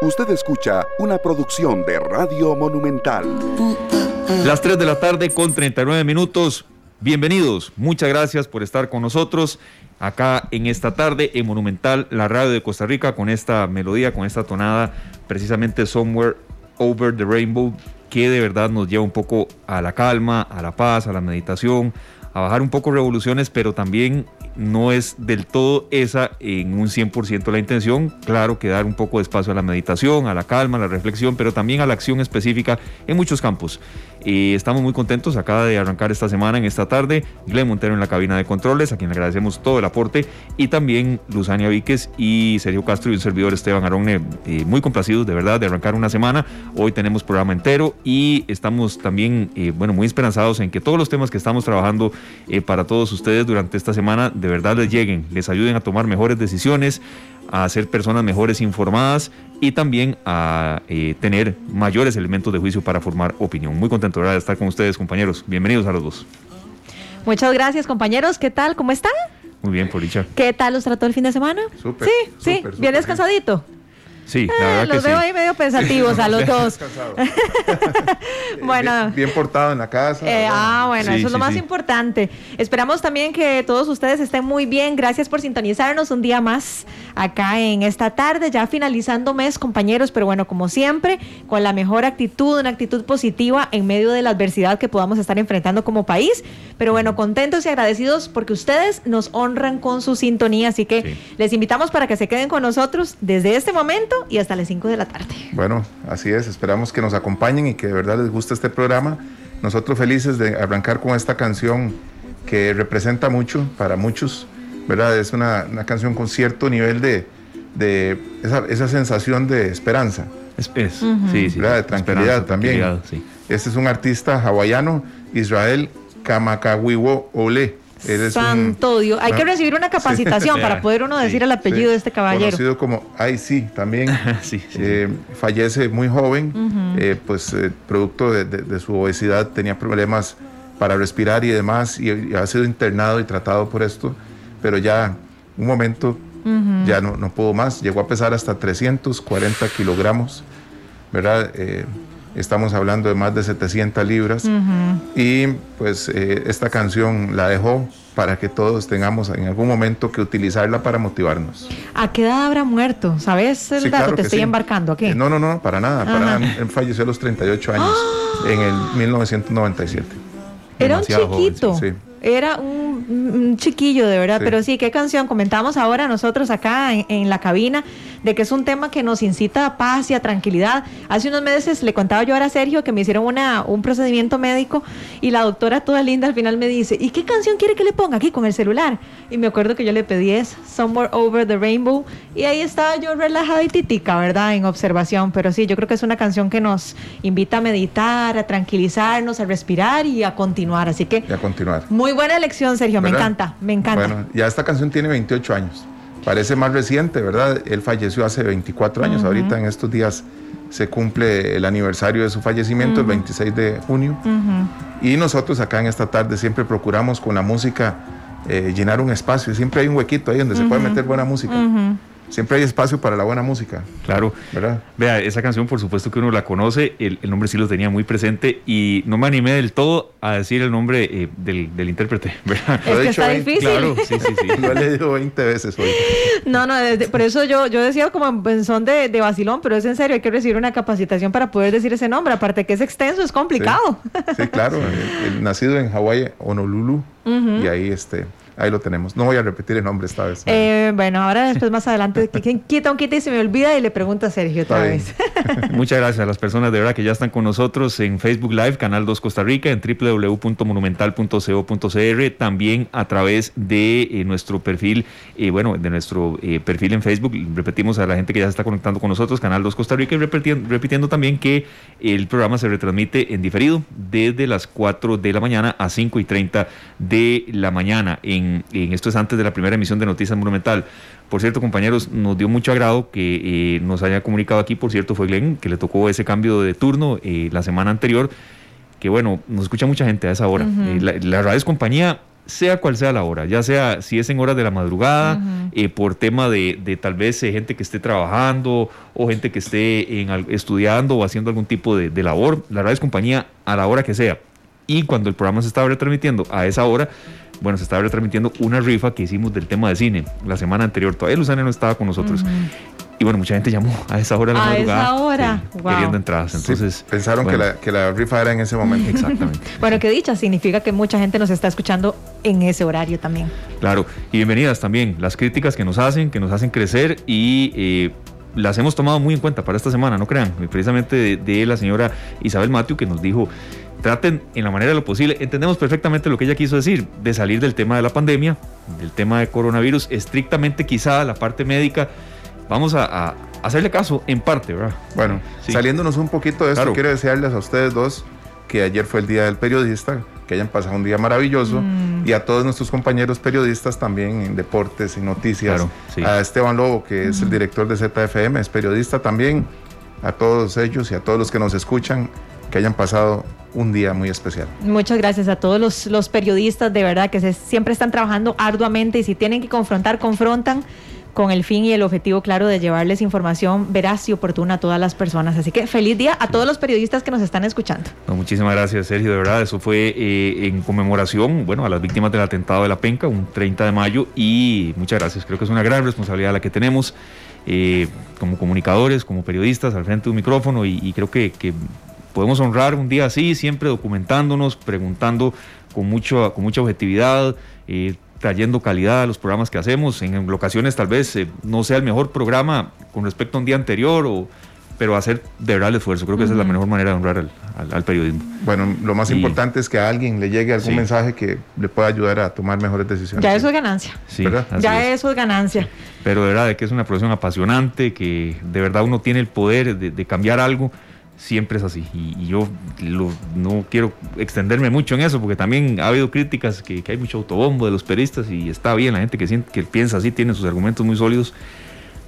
Usted escucha una producción de Radio Monumental. Las 3 de la tarde con 39 minutos. Bienvenidos, muchas gracias por estar con nosotros acá en esta tarde en Monumental, la radio de Costa Rica, con esta melodía, con esta tonada, precisamente Somewhere Over the Rainbow, que de verdad nos lleva un poco a la calma, a la paz, a la meditación, a bajar un poco revoluciones, pero también no es del todo esa en un 100% la intención. Claro que dar un poco de espacio a la meditación, a la calma, a la reflexión, pero también a la acción específica en muchos campos. Estamos muy contentos, acaba de arrancar esta semana, en esta tarde, Glenn Montero en la cabina de controles, a quien le agradecemos todo el aporte, y también Luzania Víquez y Sergio Castro y un servidor Esteban Arone, eh, muy complacidos de verdad de arrancar una semana. Hoy tenemos programa entero y estamos también, eh, bueno, muy esperanzados en que todos los temas que estamos trabajando eh, para todos ustedes durante esta semana de verdad les lleguen, les ayuden a tomar mejores decisiones, a ser personas mejores informadas y también a eh, tener mayores elementos de juicio para formar opinión. Muy contento de estar con ustedes, compañeros. Bienvenidos a los dos. Muchas gracias, compañeros. ¿Qué tal? ¿Cómo están? Muy bien, Policha. ¿Qué tal los trató el fin de semana? Súper. Sí, sí, bien descansadito. Sí, la Eh, verdad los que veo ahí medio pensativos a los dos. bueno. Bien, bien portado en la casa. Eh, ah, bueno, Sí, eso es lo más sí. importante. Esperamos también que todos ustedes estén muy bien. Gracias por sintonizarnos un día más acá en esta tarde, ya finalizando mes, compañeros, pero bueno, como siempre, con la mejor actitud, una actitud positiva en medio de la adversidad que podamos estar enfrentando como país. Pero bueno, contentos y agradecidos porque ustedes nos honran con su sintonía, así que Sí. les invitamos para que se queden con nosotros desde este momento y hasta las 5 de la tarde. Bueno, así es. Esperamos que nos acompañen y que de verdad les guste este programa. Nosotros felices de arrancar con esta canción que representa mucho para muchos, ¿verdad? Es una, una canción con cierto nivel de, de esa, esa sensación de esperanza. Es, es, sí, sí, ¿verdad? De tranquilidad también. tranquilidad, sí. Este es un artista hawaiano, Israel Kamakawiwo Ole. Es un- Santo Dios. Hay que recibir una capacitación Sí. para poder uno Sí, decir el apellido sí, de este caballero. Conocido como IC también. Sí, sí, sí. Eh, fallece muy joven, eh, pues eh, producto de, de- de su obesidad, tenía problemas para respirar y demás, y, y ha sido internado y tratado por esto, pero ya un momento ya no, no pudo más, llegó a pesar hasta 340 kilogramos, ¿verdad? Estamos hablando de más de 700 libras, y pues eh, esta canción la dejó para que todos tengamos en algún momento que utilizarla para motivarnos. ¿A qué edad habrá muerto? ¿Sabes el Sí, dato? claro Te estoy sí. embarcando aquí. Eh, No, no, no, para nada. Para nada. Él falleció a los 38 años, en el 1997. Era un demasiado joven, chiquito. sí. Era un, un chiquillo, de verdad. Sí. Pero sí, qué canción. Comentamos ahora nosotros acá en, en la cabina de que es un tema que nos incita a paz y a tranquilidad. Hace unos meses le contaba yo ahora a Sergio que me hicieron una, un procedimiento médico y la doctora toda linda al final me dice, ¿y qué canción quiere que le ponga aquí con el celular? Y me acuerdo que yo le pedí esa, Somewhere Over the Rainbow, y ahí estaba yo relajada y titica, ¿verdad? En observación. Pero sí, yo creo que es una canción que nos invita a meditar, a tranquilizarnos, a respirar y a continuar. Así que Y a continuar. muy buena elección, Sergio. Me encanta, me encanta. Bueno, ya esta canción tiene 28 años. Parece más reciente, ¿verdad? Él falleció hace 24 años. Ahorita en estos días se cumple el aniversario de su fallecimiento, el 26 de junio. Y nosotros acá en esta tarde siempre procuramos con la música eh, llenar un espacio. Siempre hay un huequito ahí donde se puede meter buena música. Siempre hay espacio para la buena música, Claro. ¿verdad? Vea, esa canción por supuesto que uno la conoce, el, el nombre sí lo tenía muy presente y no me animé del todo a decir el nombre eh, del, del intérprete, ¿verdad? Es Lo que está difícil. Claro, sí, sí, sí. Lo he leído 20 veces hoy. No, no, desde- por eso yo, yo decía como en son de, de vacilón, pero es en serio, hay que recibir una capacitación para poder decir ese nombre. Aparte que es extenso, es complicado. Sí, claro. el- el nacido en Hawái, Honolulu. Y ahí, este, ahí lo tenemos. No voy a repetir el nombre esta vez. Eh, bueno, ahora después más adelante, quita un quita y se me olvida y le pregunto a Sergio otra vez. Muchas gracias a las personas de verdad que ya están con nosotros en Facebook Live, Canal 2 Costa Rica, en www.monumental.co.cr, también a través de eh, nuestro perfil, eh, bueno, de nuestro eh, perfil en Facebook. Repetimos a la gente que ya se está conectando con nosotros, Canal 2 Costa Rica, y repitiendo, repitiendo también que el programa se retransmite en diferido desde las 4 de la mañana a 5 y 30 de la mañana. En, en esto es antes de la primera emisión de Noticias Monumental. Por cierto, compañeros, nos dio mucho agrado que eh, nos haya comunicado aquí, por cierto, fue Glenn, que le tocó ese cambio de turno eh, la semana anterior, que bueno, nos escucha mucha gente a esa hora. Eh, la, la radio es compañía sea cual sea la hora, ya sea si es en horas de la madrugada, eh, por tema de, tal vez eh, gente que esté trabajando o gente que esté en, estudiando o haciendo algún tipo de, labor, la radio es compañía a la hora que sea. Y cuando el programa se estaba retransmitiendo a esa hora, bueno, se estaba retransmitiendo una rifa que hicimos del tema de cine la semana anterior. Todavía Luzana no estaba con nosotros. Y bueno, mucha gente llamó a esa hora de la a esa hora. Queriendo entradas. Entonces, pensaron que, la, que la rifa era en ese momento. Exactamente. bueno, qué dicha, significa que mucha gente nos está escuchando en ese horario también. Claro, y bienvenidas también las críticas que nos hacen, que nos hacen crecer y eh, las hemos tomado muy en cuenta para esta semana, no crean. Precisamente de, la señora Isabel Matiu que nos dijo traten en la manera de lo posible. Entendemos perfectamente lo que ella quiso decir, de salir del tema de la pandemia, del tema de coronavirus, estrictamente quizá la parte médica vamos a, hacerle caso en parte, ¿verdad? Bueno, saliéndonos un poquito de esto, quiero desearles a ustedes dos que ayer fue el Día del Periodista, que hayan pasado un día maravilloso mm. y a todos nuestros compañeros periodistas también en deportes y noticias. A Esteban Lobo, que es el director de ZFM, es periodista también. A todos ellos y a todos los que nos escuchan, que hayan pasado un día muy especial. Muchas gracias a todos los, los periodistas, de verdad, que se, siempre están trabajando arduamente y si tienen que confrontar, confrontan con el fin y el objetivo claro de llevarles información veraz y oportuna a todas las personas. Así que feliz día a todos los periodistas que nos están escuchando. muchísimas gracias, Sergio. De verdad, eso fue eh, en conmemoración, bueno, a las víctimas del atentado de la Penca, un 30 de mayo, y muchas gracias. Creo que es una gran responsabilidad la que tenemos eh, como comunicadores, como periodistas, al frente de un micrófono, y, creo que, podemos honrar un día así, siempre documentándonos, preguntando con, mucho, con mucha objetividad. Eh, trayendo calidad a los programas que hacemos. En ocasiones tal vez eh, no sea el mejor programa con respecto a un día anterior, o, pero hacer de verdad el esfuerzo. Creo que esa es la mejor manera de honrar al, periodismo. Bueno, lo más importante es que a alguien le llegue algún mensaje que le pueda ayudar a tomar mejores decisiones. Ya eso es ganancia. Sí, ya eso es ganancia. Pero de verdad, de que es una profesión apasionante, que de verdad uno tiene el poder de, de cambiar algo siempre es así. Y, yo no quiero extenderme mucho en eso, porque también ha habido críticas que, hay mucho autobombo de los periodistas y está bien, la gente que, siente, que piensa así tiene sus argumentos muy sólidos.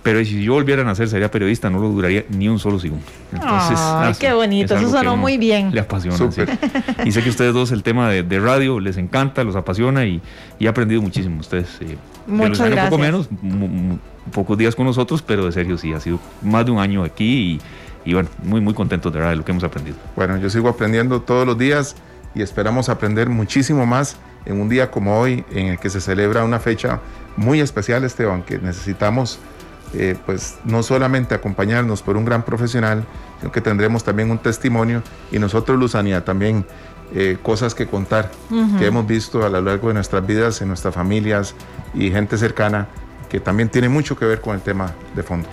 Pero si yo volviera a nacer, sería periodista, no lo duraría ni un solo segundo. Entonces, Ay, qué bonito, eso sonó muy bien. Le apasiona. Y sé que ustedes dos el tema de, radio les encanta, los apasiona y, he aprendido muchísimo. Ustedes, eh, Muchas gracias. Un poco menos, pocos días con nosotros, pero de serio sí, ha sido más de un año aquí y y bueno, muy, muy contentos de verdad de lo que hemos aprendido. Bueno, yo sigo aprendiendo todos los días y esperamos aprender muchísimo más en un día como hoy, en el que se celebra una fecha muy especial, Esteban, que necesitamos eh, pues no solamente acompañarnos por un gran profesional, sino que tendremos también un testimonio y nosotros, Luzania, también eh, cosas que contar que hemos visto a lo largo de nuestras vidas, en nuestras familias y gente cercana, que también tiene mucho que ver con el tema de fondo.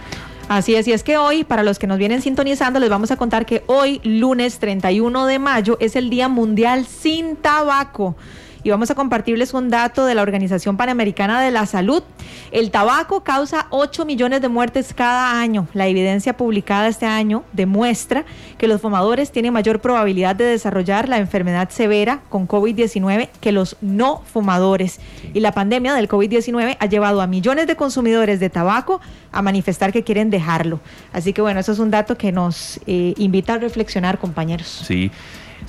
Así es, y es que hoy, para los que nos vienen sintonizando, les vamos a contar que hoy, lunes 31 de mayo, es el Día Mundial sin Tabaco y vamos a compartirles un dato de la Organización Panamericana de la Salud. El tabaco causa 8 millones de muertes cada año. La evidencia publicada este año demuestra que los fumadores tienen mayor probabilidad de desarrollar la enfermedad severa con COVID-19 que los no fumadores. Y la pandemia del COVID-19 ha llevado a millones de consumidores de tabaco a manifestar que quieren dejarlo. Así que bueno, eso es un dato que nos eh, invita a reflexionar, compañeros. Sí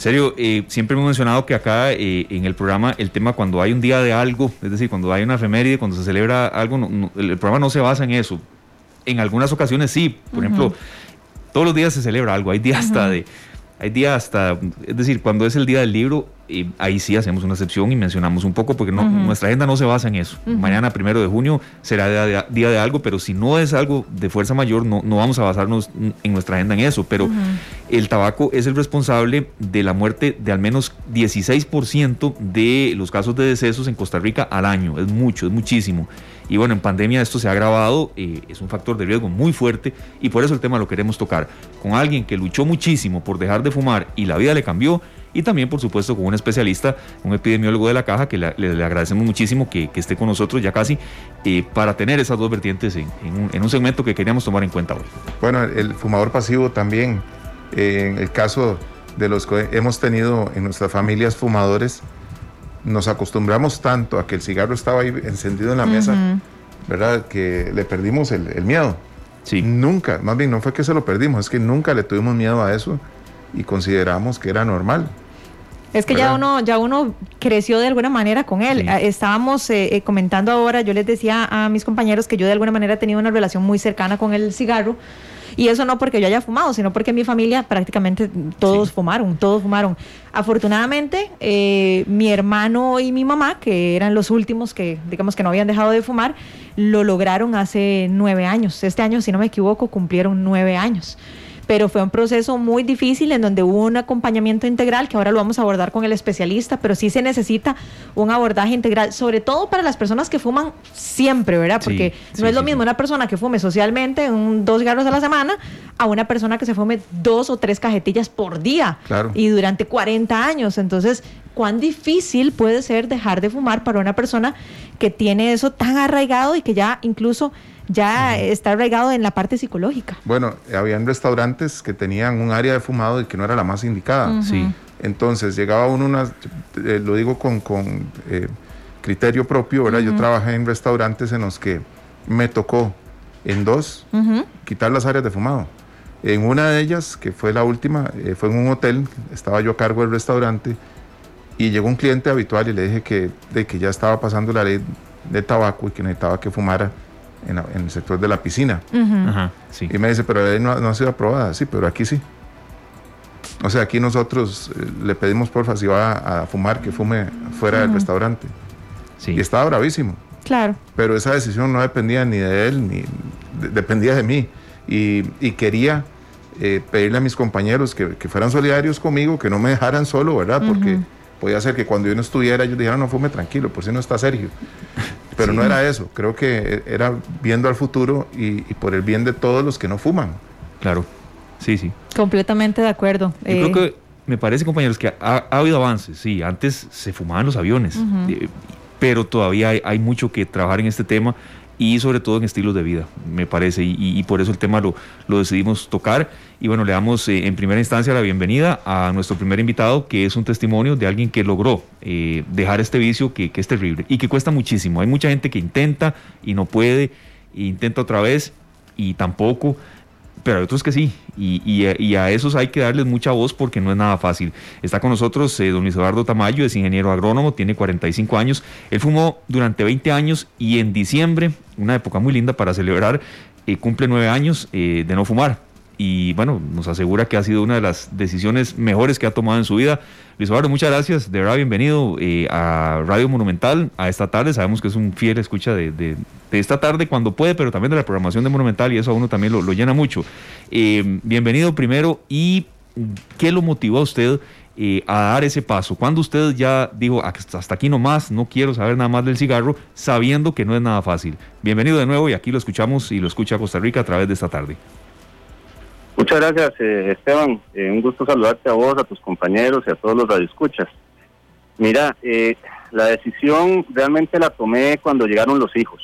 serio, eh, siempre hemos mencionado que acá eh, en el programa el tema cuando hay un día de algo, es decir, cuando hay una efeméride, cuando se celebra algo, el programa no se basa en eso. En algunas ocasiones sí, por ejemplo, todos los días se celebra algo, hay días hasta de hay días hasta, es decir, cuando es el día del libro, eh, ahí sí hacemos una excepción y mencionamos un poco, porque no, nuestra agenda no se basa en eso. Mañana, primero de junio, será día de, algo, pero si no es algo de fuerza mayor, no, no vamos a basarnos en nuestra agenda en eso. Pero el tabaco es el responsable de la muerte de al menos 16% de los casos de decesos en Costa Rica al año. Es mucho, es muchísimo. Y bueno, en pandemia esto se ha agravado, eh, es un factor de riesgo muy fuerte y por eso el tema lo queremos tocar con alguien que luchó muchísimo por dejar de fumar y la vida le cambió y también por supuesto con un especialista, un epidemiólogo de la caja que le, agradecemos muchísimo que, esté con nosotros ya casi eh, para tener esas dos vertientes en, un, segmento que queríamos tomar en cuenta hoy. Bueno, el fumador pasivo también, eh, en el caso de los que hemos tenido en nuestras familias fumadores, nos acostumbramos tanto a que el cigarro estaba ahí encendido en la mesa, ¿verdad? Que le perdimos el, miedo. Sí. Nunca, más bien no fue que se lo perdimos, es que nunca le tuvimos miedo a eso y consideramos que era normal. Es que ya ¿verdad? uno, ya uno creció de alguna manera con él. Sí. Ah, Estábamos eh, eh, comentando ahora, yo les decía a mis compañeros que yo de alguna manera he tenido una relación muy cercana con el cigarro. Y eso no porque yo haya fumado, sino porque en mi familia prácticamente todos Sí. fumaron, todos fumaron. Afortunadamente, eh, mi hermano y mi mamá, que eran los últimos que, digamos que no habían dejado de fumar, lo lograron hace nueve años. Este año, si no me equivoco, cumplieron nueve años pero fue un proceso muy difícil en donde hubo un acompañamiento integral que ahora lo vamos a abordar con el especialista, pero sí se necesita un abordaje integral, sobre todo para las personas que fuman siempre, ¿verdad? Porque sí, no es lo sí, mismo una persona que fume socialmente un, dos cigarros a la semana a una persona que se fume dos o tres cajetillas por día Claro. y durante 40 años. Entonces, ¿cuán difícil puede ser dejar de fumar para una persona que tiene eso tan arraigado y que ya incluso ya está arraigado en la parte psicológica? Bueno, habían restaurantes que tenían un área de fumado y que no era la más indicada. Sí. Entonces llegaba uno, una, eh, lo digo con, con, eh, criterio propio, ¿verdad? Yo trabajé en restaurantes en los que me tocó en dos Ujú. quitar las áreas de fumado. En una de ellas, que fue la última, eh, fue en un hotel, estaba yo a cargo del restaurante y llegó un cliente habitual y le dije que, de que ya estaba pasando la ley de tabaco y que necesitaba que fumara en, la- en el sector de la piscina. Ujú. Ajá, sí. Y me dice, pero la ley no, no ha sido aprobada. Sí, pero aquí sí. O sea, aquí nosotros eh, le pedimos porfa si va a, a fumar, que fume fuera del restaurante. sí. Y estaba bravísimo. Claro. Pero esa decisión no dependía ni de él, ni de- dependía de mí. Y, y quería eh, pedirle a mis compañeros que, que fueran solidarios conmigo, que no me dejaran solo, ¿verdad? Porque podía ser que cuando yo no estuviera, ellos dijeran, no fume tranquilo, por si no está Sergio. Pero no era eso. Creo que era viendo al futuro y, y por el bien de todos los que no fuman. Claro. Sí, sí. Completamente de acuerdo. Yo Eh, creo que me parece, compañeros, que ha, ha habido avances. Sí, antes se fumaban los aviones, eh, pero todavía hay, hay mucho que trabajar en este tema y sobre todo en estilos de vida, me parece, y, por eso el tema lo, lo decidimos tocar. Y bueno, le damos eh, en primera instancia la bienvenida a nuestro primer invitado, que es un testimonio de alguien que logró eh, dejar este vicio que, que es terrible y que cuesta muchísimo. Hay mucha gente que intenta y no puede, e intenta otra vez y tampoco pero hay otros que sí, y, y a- esos hay que darles mucha voz porque no es nada fácil. Está con nosotros eh, don Luis Tamayo, es ingeniero agrónomo, tiene 45 años. Él fumó durante 20 años y en diciembre, una época muy linda para celebrar, eh, cumple nueve años eh, de no fumar. Y bueno, nos asegura que ha sido una de las decisiones mejores que ha tomado en su vida. Luis Eduardo, muchas gracias. De verdad, bienvenido eh, a Radio Monumental a esta tarde. Sabemos que es un fiel escucha de, esta tarde cuando puede, pero también de la programación de Monumental y eso a uno también lo, llena mucho. Eh, bienvenido primero y ¿qué lo motivó a usted eh, a dar ese paso? Cuando usted ya dijo, hasta hasta aquí nomás, no quiero saber nada más del cigarro, sabiendo que no es nada fácil. Bienvenido de nuevo y aquí lo escuchamos y lo escucha Costa Rica a través de esta tarde. Muchas gracias, eh, Esteban. Eh, un gusto saludarte a vos, a tus compañeros y a todos los radioescuchas. Mira, eh, la decisión realmente la tomé cuando llegaron los hijos.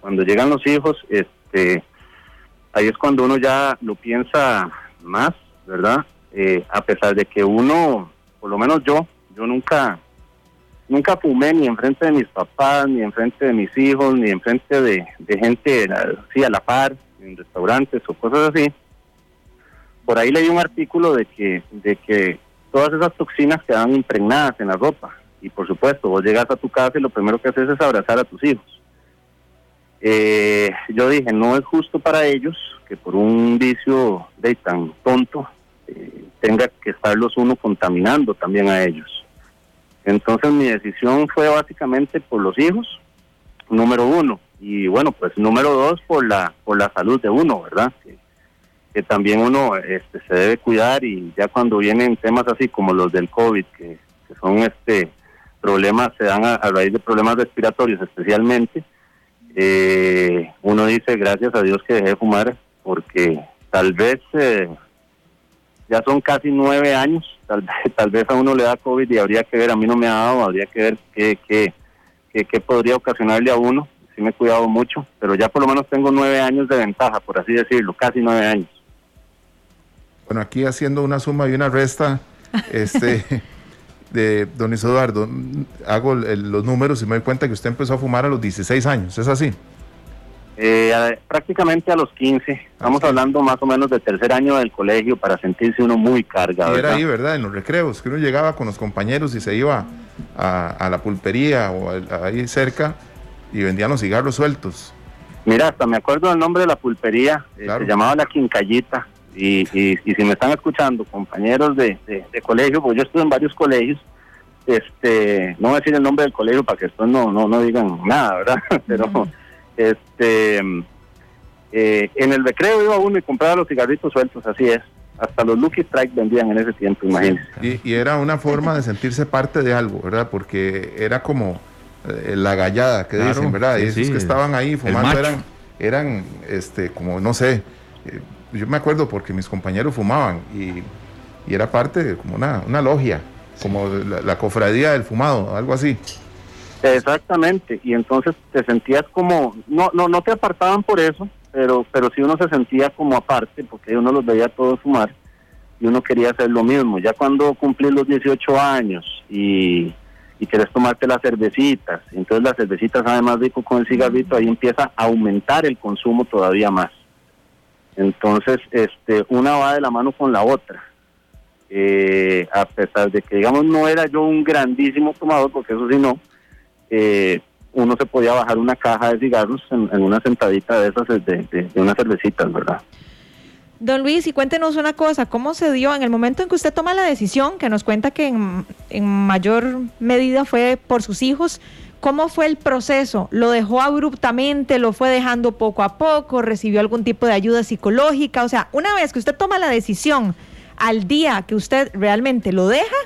Cuando llegan los hijos, este, ahí es cuando uno ya lo piensa más, ¿verdad? Eh, a pesar de que uno, por lo menos yo, yo nunca, nunca fumé ni enfrente de mis papás, ni enfrente de mis hijos, ni enfrente de, de gente así a la par, en restaurantes o cosas así por ahí leí un artículo de que, de que todas esas toxinas quedan impregnadas en la ropa. Y por supuesto, vos llegas a tu casa y lo primero que haces es abrazar a tus hijos. Eh, yo dije, no es justo para ellos que por un vicio de tan tonto eh, tenga que estarlos uno contaminando también a ellos. Entonces mi decisión fue básicamente por los hijos, número uno. Y bueno, pues número dos, por la, por la salud de uno, ¿verdad? Que también uno este, se debe cuidar y ya cuando vienen temas así como los del COVID, que, son este problemas, se dan a, a raíz de problemas respiratorios especialmente, eh, uno dice gracias a Dios que dejé de fumar porque tal vez eh, ya son casi nueve años, tal vez, tal vez a uno le da COVID y habría que ver, a mí no me ha dado, habría que ver qué, qué, qué, qué podría ocasionarle a uno, sí me he cuidado mucho, pero ya por lo menos tengo nueve años de ventaja, por así decirlo, casi nueve años. Bueno, aquí haciendo una suma y una resta, este, de don Eduardo, hago el- los números y me doy cuenta que usted empezó a fumar a los 16 años, ¿es así? Eh, prácticamente a los 15, estamos hablando más o menos del tercer año del colegio para sentirse uno muy cargado. era ahí, ¿verdad? En los recreos, que uno llegaba con los compañeros y se iba a, la pulpería o ahí cerca y vendían los cigarros sueltos. Mira, hasta me acuerdo del nombre de la pulpería, eh, se llamaba La Quincallita. Y, y, si me están escuchando, compañeros de, colegio, pues yo estuve en varios colegios, este, no voy a decir el nombre del colegio para que después no, no, no digan nada, ¿verdad? Pero este eh, en el recreo iba uno y compraba los cigarritos sueltos, así es. Hasta los Lucky Strike vendían en ese tiempo, imagínense. Y, era una forma de sentirse parte de algo, ¿verdad? Porque era como eh, la gallada que dicen, ¿verdad? y esos que estaban ahí fumando eran, eran, este, como, no sé, eh, yo me acuerdo porque mis compañeros fumaban y, era parte de como una, una logia, como la cofradía del fumado, algo así. Exactamente, y entonces te sentías como, no, no, no te apartaban por eso, pero, pero sí uno se sentía como aparte, porque uno los veía todos fumar y uno quería hacer lo mismo. Ya cuando cumplís los 18 años y, y querés tomarte las cervecitas, entonces las cervecitas además rico con el cigarrito, ahí empieza a aumentar el consumo todavía más. Entonces, este, una va de la mano con la otra. Eh, a pesar de que, digamos, no era yo un grandísimo tomador, porque eso sí no, eh, uno se podía bajar una caja de cigarros en, una sentadita de esas, de, de, unas cervecitas, ¿verdad? Don Luis, y cuéntenos una cosa, ¿cómo se dio en el momento en que usted toma la decisión, que nos cuenta que en, mayor medida fue por sus hijos, ¿cómo fue el proceso? ¿Lo dejó abruptamente, lo fue dejando poco a poco, recibió algún tipo de ayuda psicológica? O sea, una vez que usted toma la decisión, al día que usted realmente lo deja,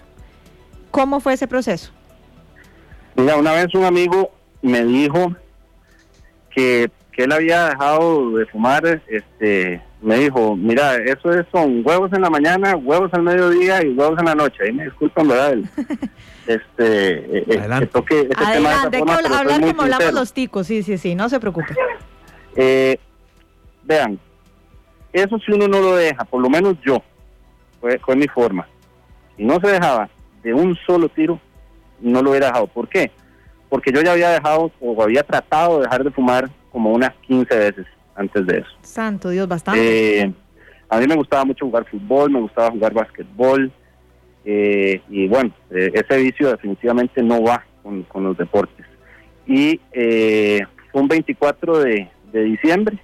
¿cómo fue ese proceso? Mira, una vez un amigo me dijo que, él había dejado de fumar, este, me dijo, mira, eso es, son huevos en la mañana, huevos al mediodía y huevos en la noche. Ahí me disculpan, ¿verdad? este, eh, eh, Adelante. toque este Adelante, tema de hablar como hablamos los ticos, sí, sí, sí, no se preocupe. Eh, vean, eso si uno no lo deja, por lo menos yo, fue, fue mi forma. Si no se dejaba de un solo tiro, no lo hubiera dejado. ¿Por qué? Porque yo ya había dejado o había tratado de dejar de fumar como unas 15 veces antes de eso. Santo Dios, bastante. Eh, a mí me gustaba mucho jugar fútbol, me gustaba jugar básquetbol. Eh, y bueno, eh, ese vicio definitivamente no va con, los deportes. Y fue un 24 de, diciembre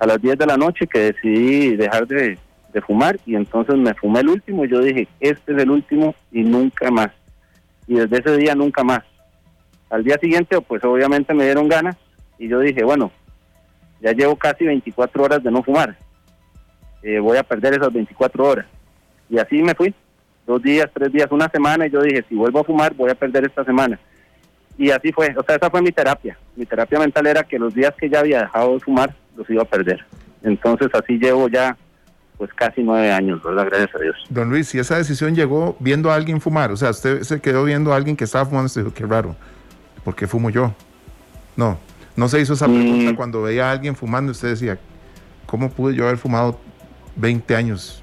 a las 10 de la noche que decidí dejar de, de fumar y entonces me fumé el último y yo dije, este es el último y nunca más y desde ese día nunca más. Al día siguiente, pues obviamente me dieron ganas y yo dije, bueno, ya llevo casi 24 horas de no fumar, eh, voy a perder esas 24 horas. Y así me fui, dos días, tres días, una semana, y yo dije, si vuelvo a fumar, voy a perder esta semana. Y así fue, o sea, esa fue mi terapia. Mi terapia mental era que los días que ya había dejado de fumar, los iba a perder. Entonces así llevo ya pues casi nueve años, ¿verdad? Gracias a Dios. Don Luis, si esa decisión llegó viendo a alguien fumar, o sea, usted se quedó viendo a alguien que estaba fumando, y dijo, qué raro, ¿por qué fumo yo? No, no se hizo esa pregunta mm. cuando veía a alguien fumando, usted decía, ¿cómo pude yo haber fumado 20 años?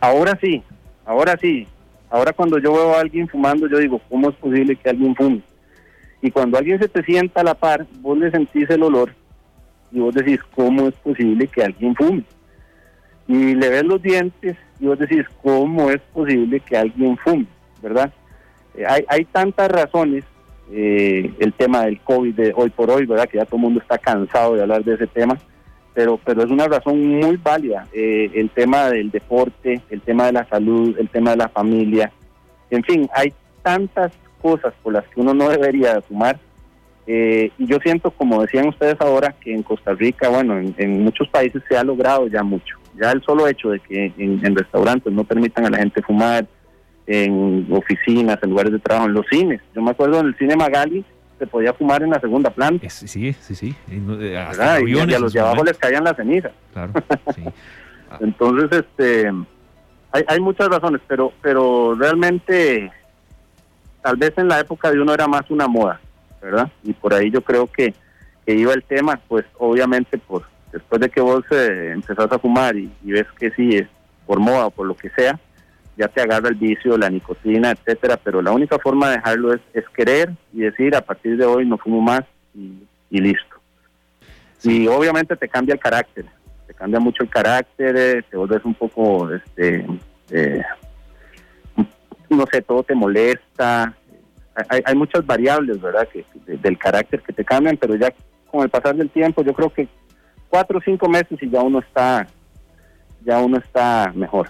Ahora sí, ahora sí. Ahora cuando yo veo a alguien fumando, yo digo, ¿cómo es posible que alguien fume? Y cuando alguien se te sienta a la par, vos le sentís el olor y vos decís, ¿cómo es posible que alguien fume? y le ves los dientes y vos decís, ¿cómo es posible que alguien fume? ¿Verdad? Eh, hay, hay tantas razones, eh, el tema del COVID de hoy por hoy, ¿verdad? Que ya todo el mundo está cansado de hablar de ese tema, pero, pero es una razón muy válida. Eh, el tema del deporte, el tema de la salud, el tema de la familia, en fin, hay tantas cosas por las que uno no debería fumar. y yo siento, como decían ustedes ahora, que en Costa Rica, bueno, en muchos países se ha logrado ya mucho. Ya el solo hecho de que en, restaurantes no permitan a la gente fumar, en oficinas, en lugares de trabajo, en los cines. Yo me acuerdo en el cine Magali se podía fumar en la segunda planta. Sí, sí, sí. y, a los de abajo les caían las cenizas. Claro, Entonces, este, hay, hay muchas razones, pero, pero realmente, tal vez en la época de uno era más una moda, ¿verdad? Y por ahí yo creo que, que iba el tema, pues obviamente por después de que vos eh, empezás a fumar y, ves que sí es por moda o por lo que sea, ya te agarra el vicio, la nicotina, etcétera, pero la única forma de dejarlo es, querer y decir a partir de hoy no fumo más y, listo. Y obviamente te cambia el carácter, te cambia mucho el carácter, eh, te vuelves un poco, este, eh, no sé, todo te molesta. Hay, hay muchas variables, ¿verdad?, que, del carácter que te cambian, pero ya con el pasar del tiempo, yo creo que cuatro o cinco meses y ya uno está, ya uno está mejor.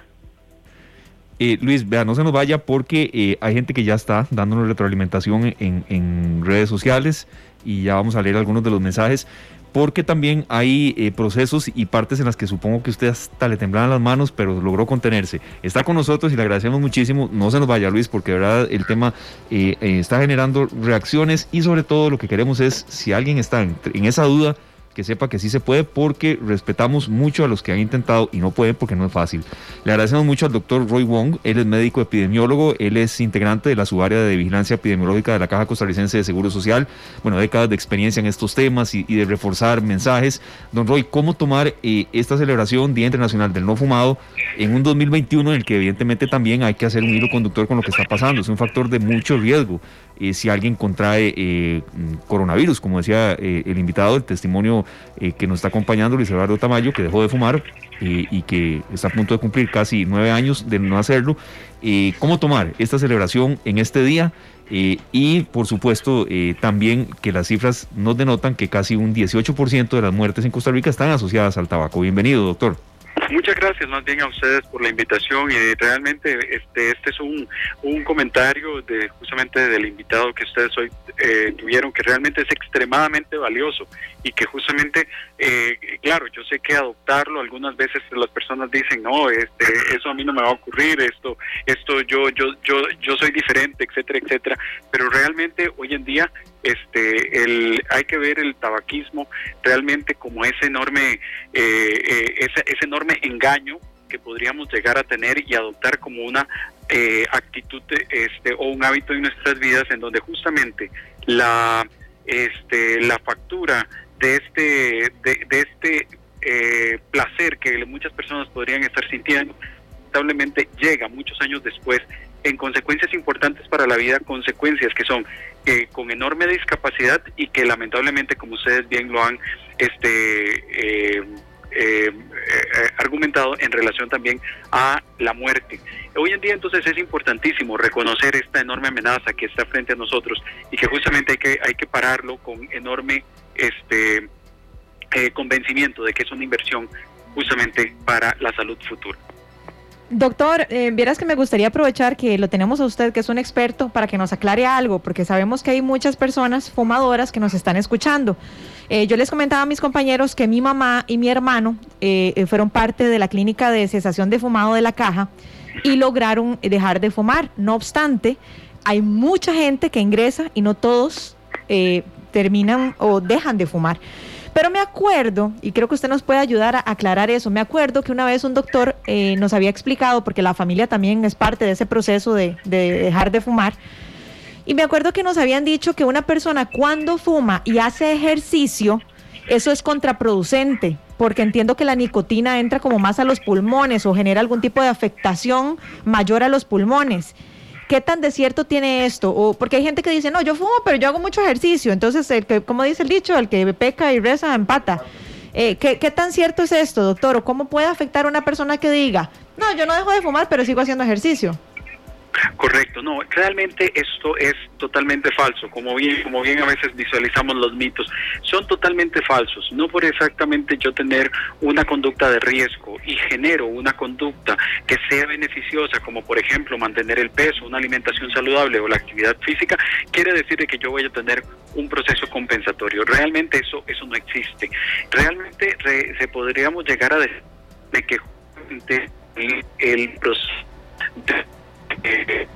Eh, Luis, vea, no se nos vaya porque eh, hay gente que ya está dándonos retroalimentación en, redes sociales y ya vamos a leer algunos de los mensajes porque también hay eh, procesos y partes en las que supongo que usted hasta le temblaban las manos, pero logró contenerse. Está con nosotros y le agradecemos muchísimo. No se nos vaya, Luis, porque de verdad el tema eh, está generando reacciones y sobre todo lo que queremos es, si alguien está en, en esa duda, que sepa que sí se puede porque respetamos mucho a los que han intentado y no pueden porque no es fácil. Le agradecemos mucho al doctor Roy Wong, él es médico epidemiólogo, él es integrante de la subárea de vigilancia epidemiológica de la Caja Costarricense de Seguro Social, bueno, décadas de experiencia en estos temas y, de reforzar mensajes. Don Roy, ¿cómo tomar eh, esta celebración Día Internacional del No Fumado en un 2021 en el que evidentemente también hay que hacer un hilo conductor con lo que está pasando? Es un factor de mucho riesgo. Eh, si alguien contrae eh, coronavirus, como decía eh, el invitado, el testimonio que nos está acompañando, Luis Eduardo Tamayo, que dejó de fumar y que está a punto de cumplir casi nueve años de no hacerlo. ¿Cómo tomar esta celebración en este día? y por supuesto también que las cifras nos denotan que casi un 18% de las muertes en Costa Rica están asociadas al tabaco. Bienvenido, doctor. Muchas gracias más bien a ustedes por la invitación y realmente este este es un, un comentario de justamente del invitado que ustedes hoy eh, tuvieron que realmente es extremadamente valioso y que justamente eh, claro yo sé que adoptarlo algunas veces las personas dicen no este eso a mí no me va a ocurrir esto esto yo yo yo yo soy diferente etcétera etcétera pero realmente hoy en día este el hay que ver el tabaquismo realmente como ese enorme eh, eh, ese, ese enorme engaño que podríamos llegar a tener y adoptar como una eh, actitud este o un hábito en nuestras vidas en donde justamente la este la factura de este de, este eh, placer que muchas personas podrían estar sintiendo lamentablemente llega muchos años después en consecuencias importantes para la vida, consecuencias que son eh, con enorme discapacidad y que lamentablemente, como ustedes bien lo han este, eh, eh, argumentado en relación también a la muerte. Hoy en día entonces es importantísimo reconocer esta enorme amenaza que está frente a nosotros y que justamente hay que, hay que pararlo con enorme este, convencimiento de que es una inversión justamente para la salud futura. Doctor, eh, vieras que me gustaría aprovechar que lo tenemos a usted, que es un experto, para que nos aclare algo, porque sabemos que hay muchas personas fumadoras que nos están escuchando. Eh, yo les comentaba a mis compañeros que mi mamá y mi hermano eh, fueron parte de la clínica de cesación de fumado de la caja y lograron dejar de fumar. No obstante, hay mucha gente que ingresa y no todos terminan o dejan de fumar. Pero me acuerdo, y creo que usted nos puede ayudar a aclarar eso, me acuerdo que una vez un doctor eh, nos había explicado, porque la familia también es parte de ese proceso de, de dejar de fumar, y me acuerdo que nos habían dicho que una persona cuando fuma y hace ejercicio, eso es contraproducente, porque entiendo que la nicotina entra como más a los pulmones o genera algún tipo de afectación mayor a los pulmones. ¿Qué tan de cierto tiene esto? O porque hay gente que dice, no, yo fumo, pero yo hago mucho ejercicio. Entonces, el que, como dice el dicho, el que peca y reza empata. Eh, ¿qué, ¿Qué tan cierto es esto, doctor? ¿O cómo puede afectar a una persona que diga, no, yo no dejo de fumar, pero sigo haciendo ejercicio? Correcto, no, realmente esto es totalmente falso, como bien, como bien a veces visualizamos los mitos, son totalmente falsos, no por exactamente yo tener una conducta de riesgo y genero una conducta que sea beneficiosa, como por ejemplo mantener el peso, una alimentación saludable o la actividad física, quiere decir que yo voy a tener un proceso compensatorio. Realmente eso, eso no existe. Realmente re, se podríamos llegar a decir de que el, el proceso eh,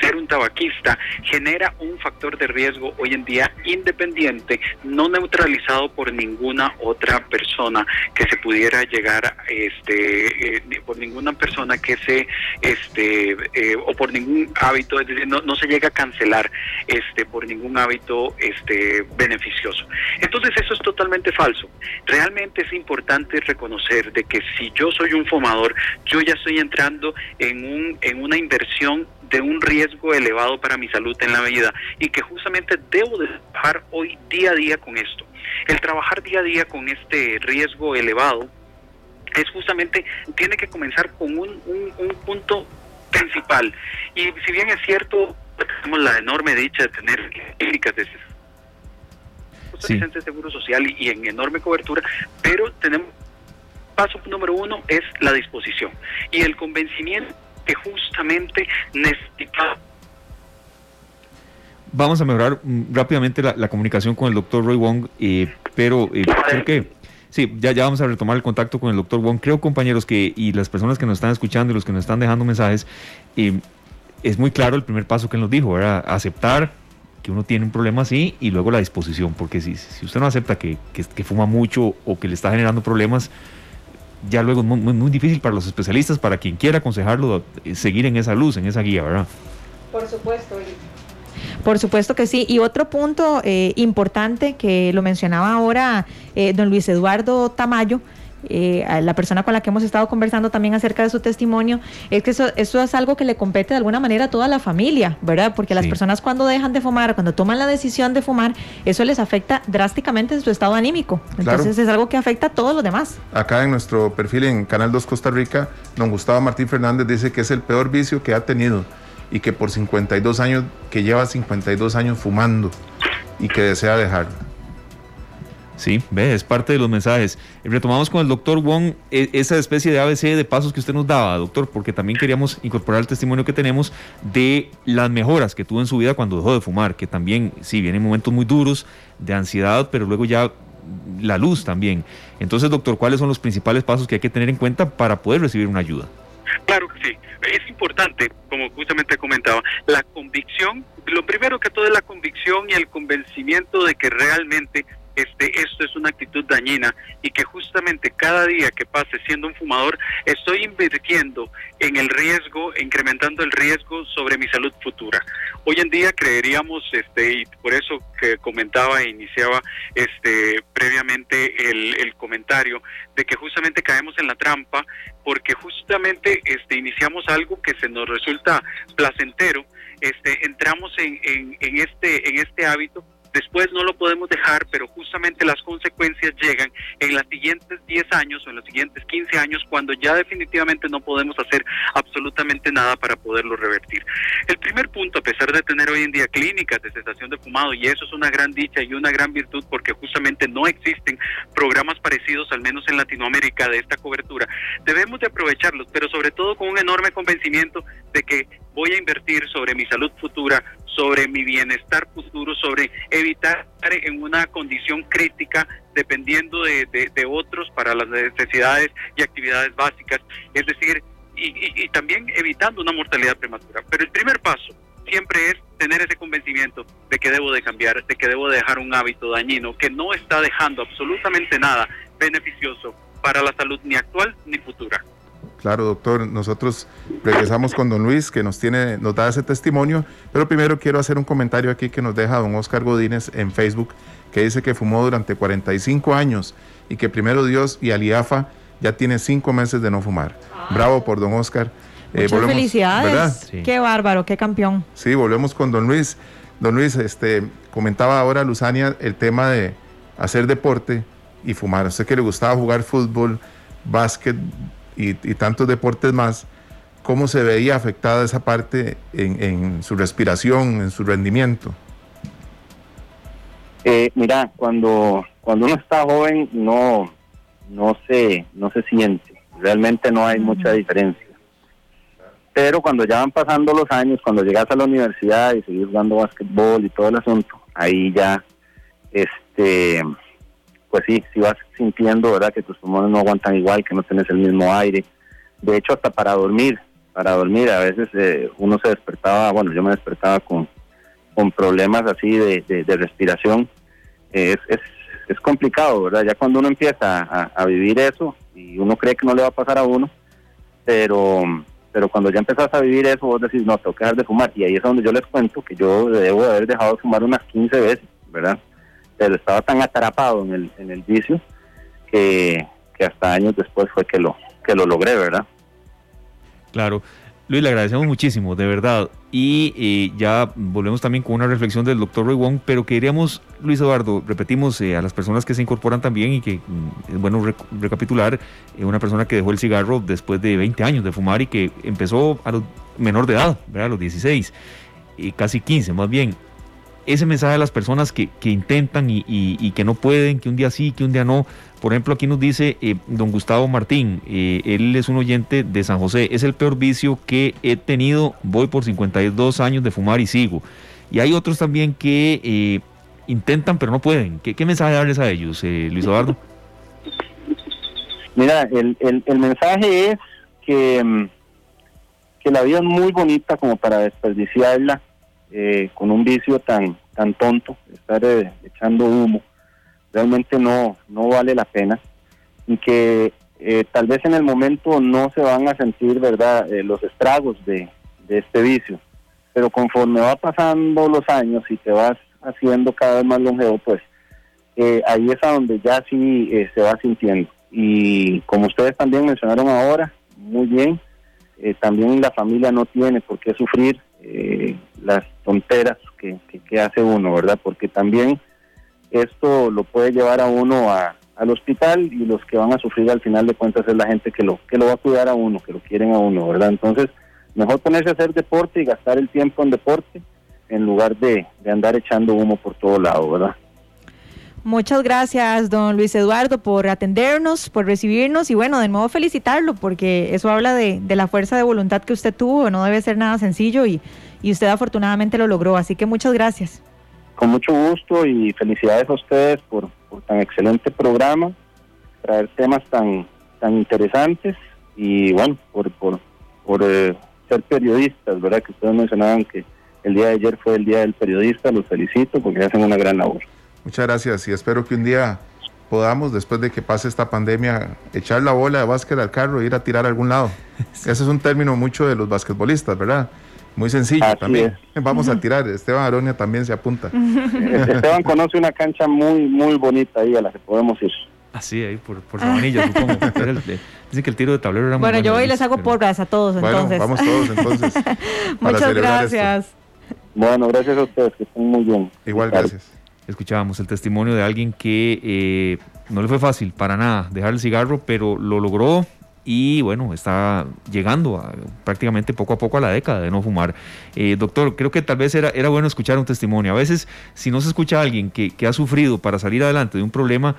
ser un tabaquista genera un factor de riesgo hoy en día independiente, no neutralizado por ninguna otra persona que se pudiera llegar, este, eh, por ninguna persona que se, este, eh, o por ningún hábito, es decir, no, no se llega a cancelar, este, por ningún hábito, este, beneficioso. Entonces eso es totalmente falso. Realmente es importante reconocer de que si yo soy un fumador, yo ya estoy entrando en un, en una inversión de un riesgo elevado para mi salud en la vida y que justamente debo de trabajar hoy día a día con esto. el trabajar día a día con este riesgo elevado es justamente, tiene que comenzar con un, un, punto principal. Y si bien es cierto, tenemos la enorme dicha de tener clínicas de sí. seguro social y, en enorme cobertura, pero tenemos paso número uno es la disposición y el convencimiento que justamente necesitamos Vamos a mejorar mm, rápidamente la, comunicación con el doctor Roy Wong, eh, pero eh, creo que sí, ya, ya vamos a retomar el contacto con el doctor Wong. Creo, compañeros, que y las personas que nos están escuchando y los que nos están dejando mensajes, eh, es muy claro el primer paso que él nos dijo, era aceptar que uno tiene un problema así y luego la disposición, porque si, si usted no acepta que, que, fuma mucho o que le está generando problemas, ya luego es muy, muy, difícil para los especialistas, para quien quiera aconsejarlo, seguir en esa luz, en esa guía, ¿verdad? Por supuesto, por supuesto que sí. Y otro punto eh, importante que lo mencionaba ahora eh, don Luis Eduardo Tamayo, eh, la persona con la que hemos estado conversando también acerca de su testimonio, es que eso, eso es algo que le compete de alguna manera a toda la familia, ¿verdad? Porque las personas cuando dejan de fumar, cuando toman la decisión de fumar, eso les afecta drásticamente en su estado anímico. Entonces es algo que afecta a todos los demás. Acá en nuestro perfil en Canal 2 Costa Rica, don Gustavo Martín Fernández dice que es el peor vicio que ha tenido y que por 52 años, que lleva 52 años fumando y que desea dejarlo. Sí, ve, es parte de los mensajes. Retomamos con el doctor Wong e, esa especie de ABC de pasos que usted nos daba, doctor, porque también queríamos incorporar el testimonio que tenemos de las mejoras que tuvo en su vida cuando dejó de fumar, que también, sí, vienen momentos muy duros de ansiedad, pero luego ya la luz también. Entonces, doctor, ¿cuáles son los principales pasos que hay que tener en cuenta para poder recibir una ayuda? Claro que sí. Es importante, como justamente comentaba, la convicción, lo primero que todo es la convicción y el convencimiento de que realmente este, esto es una actitud dañina y que justamente cada día que pase siendo un fumador estoy invirtiendo en el riesgo, incrementando el riesgo sobre mi salud futura. Hoy en día creeríamos, este, y por eso que comentaba e iniciaba este, previamente el, el comentario, de que justamente caemos en la trampa porque justamente este, iniciamos algo que se nos resulta placentero, este, entramos en, en, en este, en este hábito Después no lo podemos dejar, pero justamente las consecuencias llegan en los siguientes 10 años o en los siguientes 15 años cuando ya definitivamente no podemos hacer absolutamente nada para poderlo revertir. El primer punto, a pesar de tener hoy en día clínicas de cesación de fumado, y eso es una gran dicha y una gran virtud porque justamente no existen programas parecidos, al menos en Latinoamérica, de esta cobertura, debemos de aprovecharlos, pero sobre todo con un enorme convencimiento de que voy a invertir sobre mi salud futura, sobre mi bienestar futuro, sobre evitar en una condición crítica dependiendo de, otros para las necesidades y actividades básicas, es decir, y, también evitando una mortalidad prematura. Pero el primer paso siempre es tener ese convencimiento de que debo de cambiar, de que debo de dejar un hábito dañino que no está dejando absolutamente nada beneficioso para la salud ni actual ni futura. Claro, doctor. Nosotros regresamos con don Luis, que nos, tiene, nos da ese testimonio, pero primero quiero hacer un comentario aquí que nos deja don Oscar Godínez en Facebook, que dice que fumó durante 45 años y que primero Dios y Aliafa ya tiene cinco meses de no fumar. Bravo por don Oscar. Eh, Muchas felicidades. Qué bárbaro, qué campeón. Sí, volvemos con don Luis. Don Luis, este, comentaba ahora Luzania el tema de hacer deporte y fumar. Usted que le gustaba jugar fútbol, básquet, y, tantos deportes más, ¿cómo se veía afectada esa parte en, su respiración, en su rendimiento? Eh, mira, cuando, cuando uno está joven no, no, se, no se siente, realmente no hay mucha diferencia. Pero cuando ya van pasando los años, cuando llegas a la universidad y seguís jugando básquetbol y todo el asunto, ahí ya, este, pues sí, si vas sintiendo, ¿verdad? Que tus pulmones no aguantan igual, que no tienes el mismo aire. De hecho, hasta para dormir, para dormir, a veces eh, uno se despertaba, bueno, yo me despertaba con, con problemas así de, de, respiración. es, es, es, complicado, ¿verdad? Ya cuando uno empieza a, vivir eso, y uno cree que no le va a pasar a uno, pero pero cuando ya empezás a vivir eso, vos decís, no, tengo que dejar de fumar. Y ahí es donde yo les cuento que yo debo de haber dejado de fumar unas 15 veces, ¿verdad? Pero estaba tan atrapado en el, en el vicio que, hasta años después fue que lo, que lo logré, ¿verdad? Claro. Luis, le agradecemos muchísimo, de verdad. Y eh, ya volvemos también con una reflexión del doctor Roy Wong, pero queríamos, Luis Eduardo, repetimos eh, a las personas que se incorporan también y que mm, es bueno recapitular, eh, una persona que dejó el cigarro después de 20 años de fumar y que empezó a los menor de edad, ¿verdad? a los 16, y casi 15 más bien ese mensaje a las personas que, intentan y, que no pueden, que un día sí, que un día no. Por ejemplo, aquí nos dice eh, don Gustavo Martín, eh, él es un oyente de San José, es el peor vicio que he tenido, voy por 52 años de fumar y sigo. Y hay otros también que eh, intentan pero no pueden. ¿Qué, mensaje darles a ellos, Luis Eduardo? Mira, el, el, mensaje es que, mm, que la vida es muy bonita como para desperdiciarla eh, con un vicio tan tan tonto, estar eh, echando humo, realmente no no vale la pena y que eh, tal vez en el momento no se van a sentir, ¿verdad?, los estragos de, este vicio, pero conforme va pasando los años y te vas haciendo cada vez más longevo, pues ahí es a donde ya sí se va sintiendo. Y como ustedes también mencionaron ahora, muy bien, también la familia no tiene por qué sufrir eh, las tonteras que, que, hace uno, ¿verdad? Porque también esto lo puede llevar a uno a, al hospital y los que van a sufrir al final de cuentas es la gente que lo, que lo va a cuidar a uno, que lo quieren a uno, ¿verdad? Entonces, mejor ponerse a hacer deporte y gastar el tiempo en deporte en lugar de, de andar echando humo por todo lado, ¿verdad? Muchas gracias, don Luis Eduardo, por atendernos, por recibirnos y bueno, de nuevo felicitarlo porque eso habla de, la fuerza de voluntad que usted tuvo, no debe ser nada sencillo y, usted afortunadamente lo logró, así que muchas gracias. Con mucho gusto y felicidades a ustedes por, tan excelente programa, traer temas tan, tan interesantes y bueno, por, eh, ser periodistas, ¿verdad? Que ustedes mencionaban que el día de ayer fue el Día del Periodista, los felicito porque hacen una gran labor. Muchas gracias y espero que un día podamos, después de que pase esta pandemia, echar la bola de básquet al carro e ir a tirar a algún lado. Ese es un término mucho de los basquetbolistas, ¿verdad? Muy sencillo también. Vamos a tirar. Esteban Aronia también se apunta. Esteban conoce una cancha muy, muy bonita ahí a la que podemos ir. Así, ahí por, por Sabanilla, supongo. dicen que el tiro de tablero era muy Bueno, yo hoy les hago porras a todos entonces. Vamos todos entonces. Muchas gracias. Bueno, gracias a ustedes, que estén muy bien. Igual, gracias escuchábamos el testimonio de alguien que eh, no le fue fácil para nada dejar el cigarro, pero lo logró y bueno, está llegando prácticamente poco a poco a la década de no fumar. Eh, doctor, creo que tal vez era, era bueno escuchar un testimonio. A veces, si no se escucha a alguien que ha sufrido para salir adelante de un problema,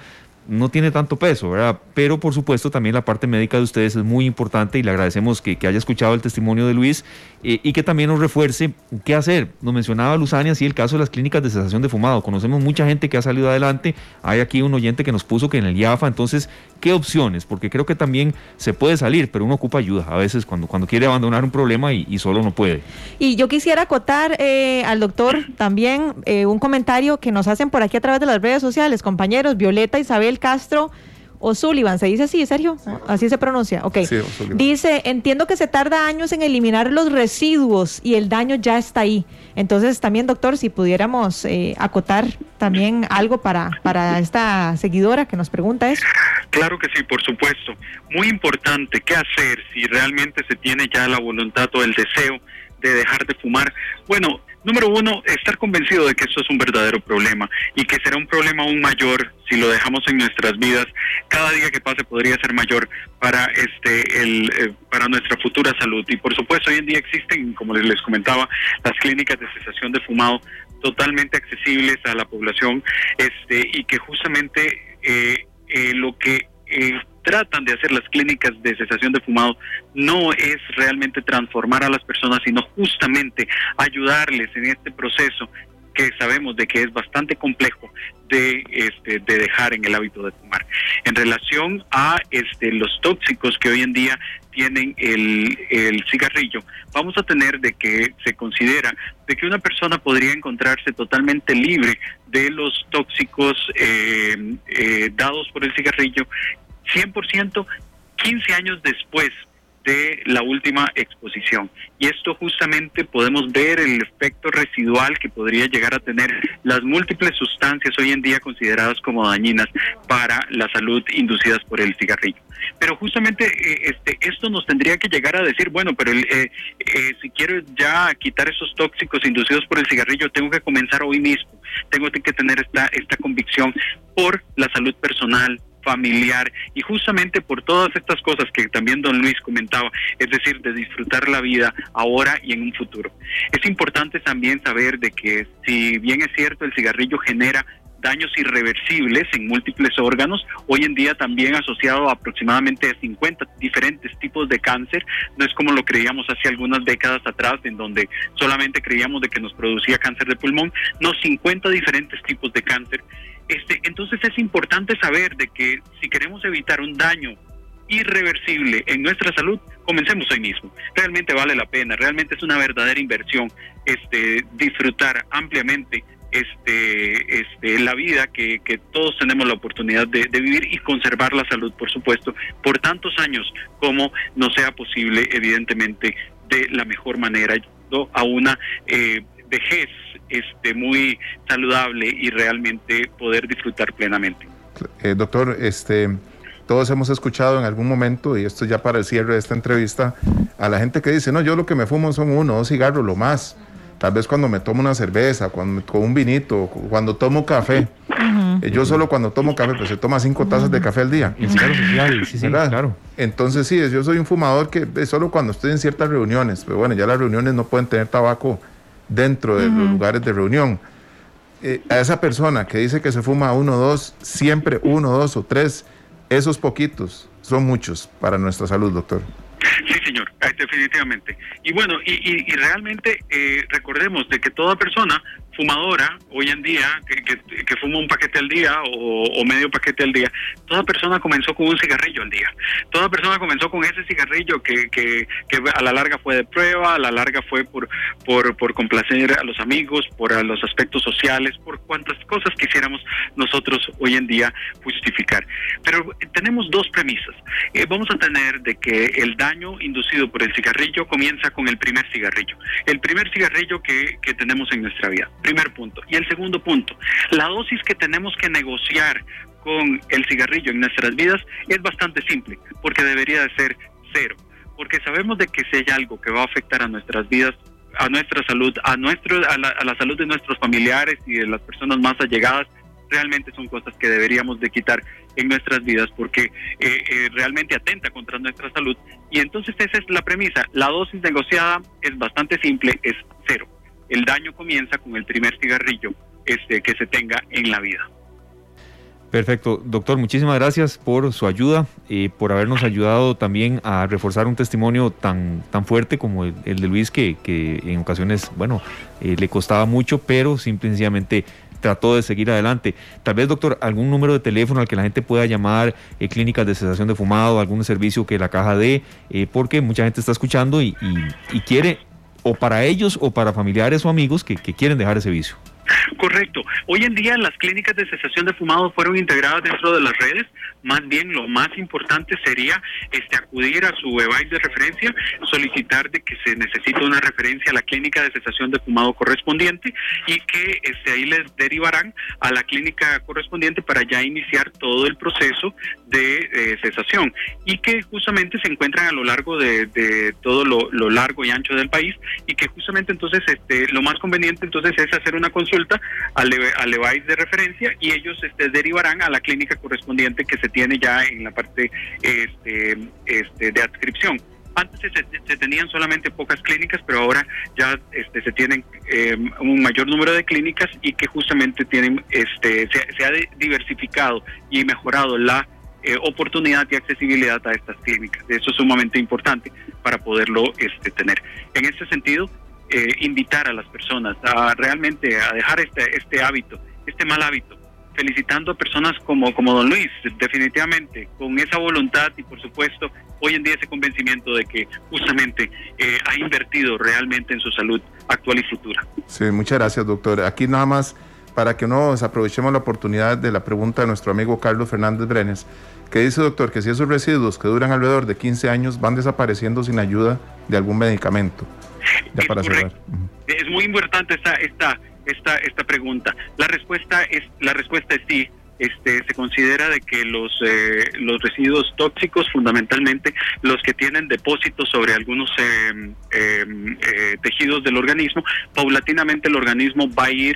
no tiene tanto peso, ¿verdad? Pero por supuesto también la parte médica de ustedes es muy importante y le agradecemos que, haya escuchado el testimonio de Luis eh, y que también nos refuerce qué hacer. Nos mencionaba Luzania, sí, el caso de las clínicas de cesación de fumado. Conocemos mucha gente que ha salido adelante. Hay aquí un oyente que nos puso que en el IAFA, entonces, ¿qué opciones? Porque creo que también se puede salir, pero uno ocupa ayuda a veces cuando, cuando quiere abandonar un problema y, solo no puede. Y yo quisiera acotar eh, al doctor también eh, un comentario que nos hacen por aquí a través de las redes sociales, compañeros, Violeta, Isabel, Castro o Sullivan, ¿se dice así, Sergio? Así se pronuncia, ok. dice, entiendo que se tarda años en eliminar los residuos y el daño ya está ahí. Entonces, también, doctor, si pudiéramos eh, acotar también algo para, para esta seguidora que nos pregunta eso. Claro que sí, por supuesto. Muy importante, ¿qué hacer si realmente se tiene ya la voluntad o el deseo de dejar de fumar? Bueno, Número uno, estar convencido de que esto es un verdadero problema y que será un problema aún mayor si lo dejamos en nuestras vidas. Cada día que pase podría ser mayor para este el eh, para nuestra futura salud. Y por supuesto, hoy en día existen, como les comentaba, las clínicas de cesación de fumado totalmente accesibles a la población este y que justamente eh, eh, lo que tratan de hacer las clínicas de cesación de fumado no es realmente transformar a las personas, sino justamente ayudarles en este proceso que sabemos de que es bastante complejo de este de dejar en el hábito de fumar. En relación a este los tóxicos que hoy en día tienen el, el cigarrillo, vamos a tener de que se considera de que una persona podría encontrarse totalmente libre de los tóxicos eh, eh, dados por el cigarrillo 100% 15 años después de la última exposición. Y esto justamente podemos ver el efecto residual que podría llegar a tener las múltiples sustancias hoy en día consideradas como dañinas para la salud inducidas por el cigarrillo. Pero justamente eh, este, esto nos tendría que llegar a decir, bueno, pero el, eh, eh, si quiero ya quitar esos tóxicos inducidos por el cigarrillo, tengo que comenzar hoy mismo, tengo que tener esta, esta convicción por la salud personal, familiar y justamente por todas estas cosas que también don Luis comentaba, es decir, de disfrutar la vida ahora y en un futuro. Es importante también saber de que si bien es cierto el cigarrillo genera daños irreversibles en múltiples órganos, hoy en día también asociado a aproximadamente 50 diferentes tipos de cáncer, no es como lo creíamos hace algunas décadas atrás, en donde solamente creíamos de que nos producía cáncer de pulmón, no 50 diferentes tipos de cáncer. Este, entonces es importante saber de que si queremos evitar un daño irreversible en nuestra salud, comencemos hoy mismo. Realmente vale la pena, realmente es una verdadera inversión este, disfrutar ampliamente este, este, la vida que, todos tenemos la oportunidad de, vivir y conservar la salud, por supuesto, por tantos años como no sea posible, evidentemente, de la mejor manera, a una eh, vejez este, muy saludable y realmente poder disfrutar plenamente. Eh, doctor, este, todos hemos escuchado en algún momento, y esto ya para el cierre de esta entrevista, a la gente que dice, no, yo lo que me fumo son uno o dos cigarros, lo más. Tal vez cuando me tomo una cerveza, cuando con un vinito, cuando tomo café. Eh, yo solo cuando tomo café, pues se toma cinco tazas de café al día. Y social, sí, sí, claro. Entonces sí, yo soy un fumador que es solo cuando estoy en ciertas reuniones, pero bueno, ya las reuniones no pueden tener tabaco dentro de los lugares de reunión. Eh, a esa persona que dice que se fuma uno, dos, siempre uno, dos o tres, esos poquitos son muchos para nuestra salud, doctor. Sí, señor, eh, definitivamente. Y bueno, y, realmente eh, recordemos de que toda persona fumadora hoy en día, que, fuma un paquete al día o, medio paquete al día, toda persona comenzó con un cigarrillo al día. Toda persona comenzó con ese cigarrillo que, a la larga fue de prueba, a la larga fue por, por, complacer a los amigos, por los aspectos sociales, por cuantas cosas quisiéramos nosotros hoy en día justificar. Pero tenemos dos premisas. Eh, vamos a tener de que el daño inducido por el cigarrillo comienza con el primer cigarrillo. El primer cigarrillo que, que tenemos en nuestra vida primer punto. Y el segundo punto, la dosis que tenemos que negociar con el cigarrillo en nuestras vidas es bastante simple, porque debería de ser cero. Porque sabemos de que si hay algo que va a afectar a nuestras vidas, a nuestra salud, a, nuestro, a, la, salud de nuestros familiares y de las personas más allegadas, realmente son cosas que deberíamos de quitar en nuestras vidas porque eh, eh, realmente atenta contra nuestra salud. Y entonces esa es la premisa. La dosis negociada es bastante simple, es cero el daño comienza con el primer cigarrillo este, que se tenga en la vida. Perfecto, doctor, muchísimas gracias por su ayuda y por habernos ayudado también a reforzar un testimonio tan, tan fuerte como el, de Luis, que, en ocasiones, bueno, eh, le costaba mucho, pero simplemente trató de seguir adelante. Tal vez, doctor, algún número de teléfono al que la gente pueda llamar, eh, clínicas de cesación de fumado, algún servicio que la caja dé, eh, porque mucha gente está escuchando y quiere o para ellos o para familiares o amigos que, quieren dejar ese vicio. Correcto. Hoy en día las clínicas de cesación de fumado fueron integradas dentro de las redes. Más bien lo más importante sería este acudir a su EVAIS de referencia, solicitar de que se necesite una referencia a la clínica de cesación de fumado correspondiente y que este, ahí les derivarán a la clínica correspondiente para ya iniciar todo el proceso de eh, cesación y que justamente se encuentran a lo largo de, todo lo, largo y ancho del país y que justamente entonces este, lo más conveniente entonces es hacer una consulta al, al EVAIS de referencia y ellos este, derivarán a la clínica correspondiente que se tiene ya en la parte este, este, de adscripción. Antes se, tenían solamente pocas clínicas, pero ahora ya este, se tienen eh, un mayor número de clínicas y que justamente tienen, este, se, ha diversificado y mejorado la eh, oportunidad y accesibilidad a estas clínicas. Eso es sumamente importante para poderlo este, tener. En ese sentido, eh, invitar a las personas a realmente a dejar este, este hábito, este mal hábito, felicitando a personas como, como don Luis, definitivamente, con esa voluntad y por supuesto hoy en día ese convencimiento de que justamente eh, ha invertido realmente en su salud actual y futura. Sí, muchas gracias doctor. Aquí nada más para que no desaprovechemos la oportunidad de la pregunta de nuestro amigo Carlos Fernández Brenes, que dice, doctor, que si esos residuos que duran alrededor de 15 años van desapareciendo sin ayuda de algún medicamento. Ya para cerrar. Es muy importante esta, esta, esta, esta pregunta. La respuesta es, la respuesta es sí. Este, se considera de que los eh, los residuos tóxicos fundamentalmente los que tienen depósitos sobre algunos eh, eh, tejidos del organismo paulatinamente el organismo va a ir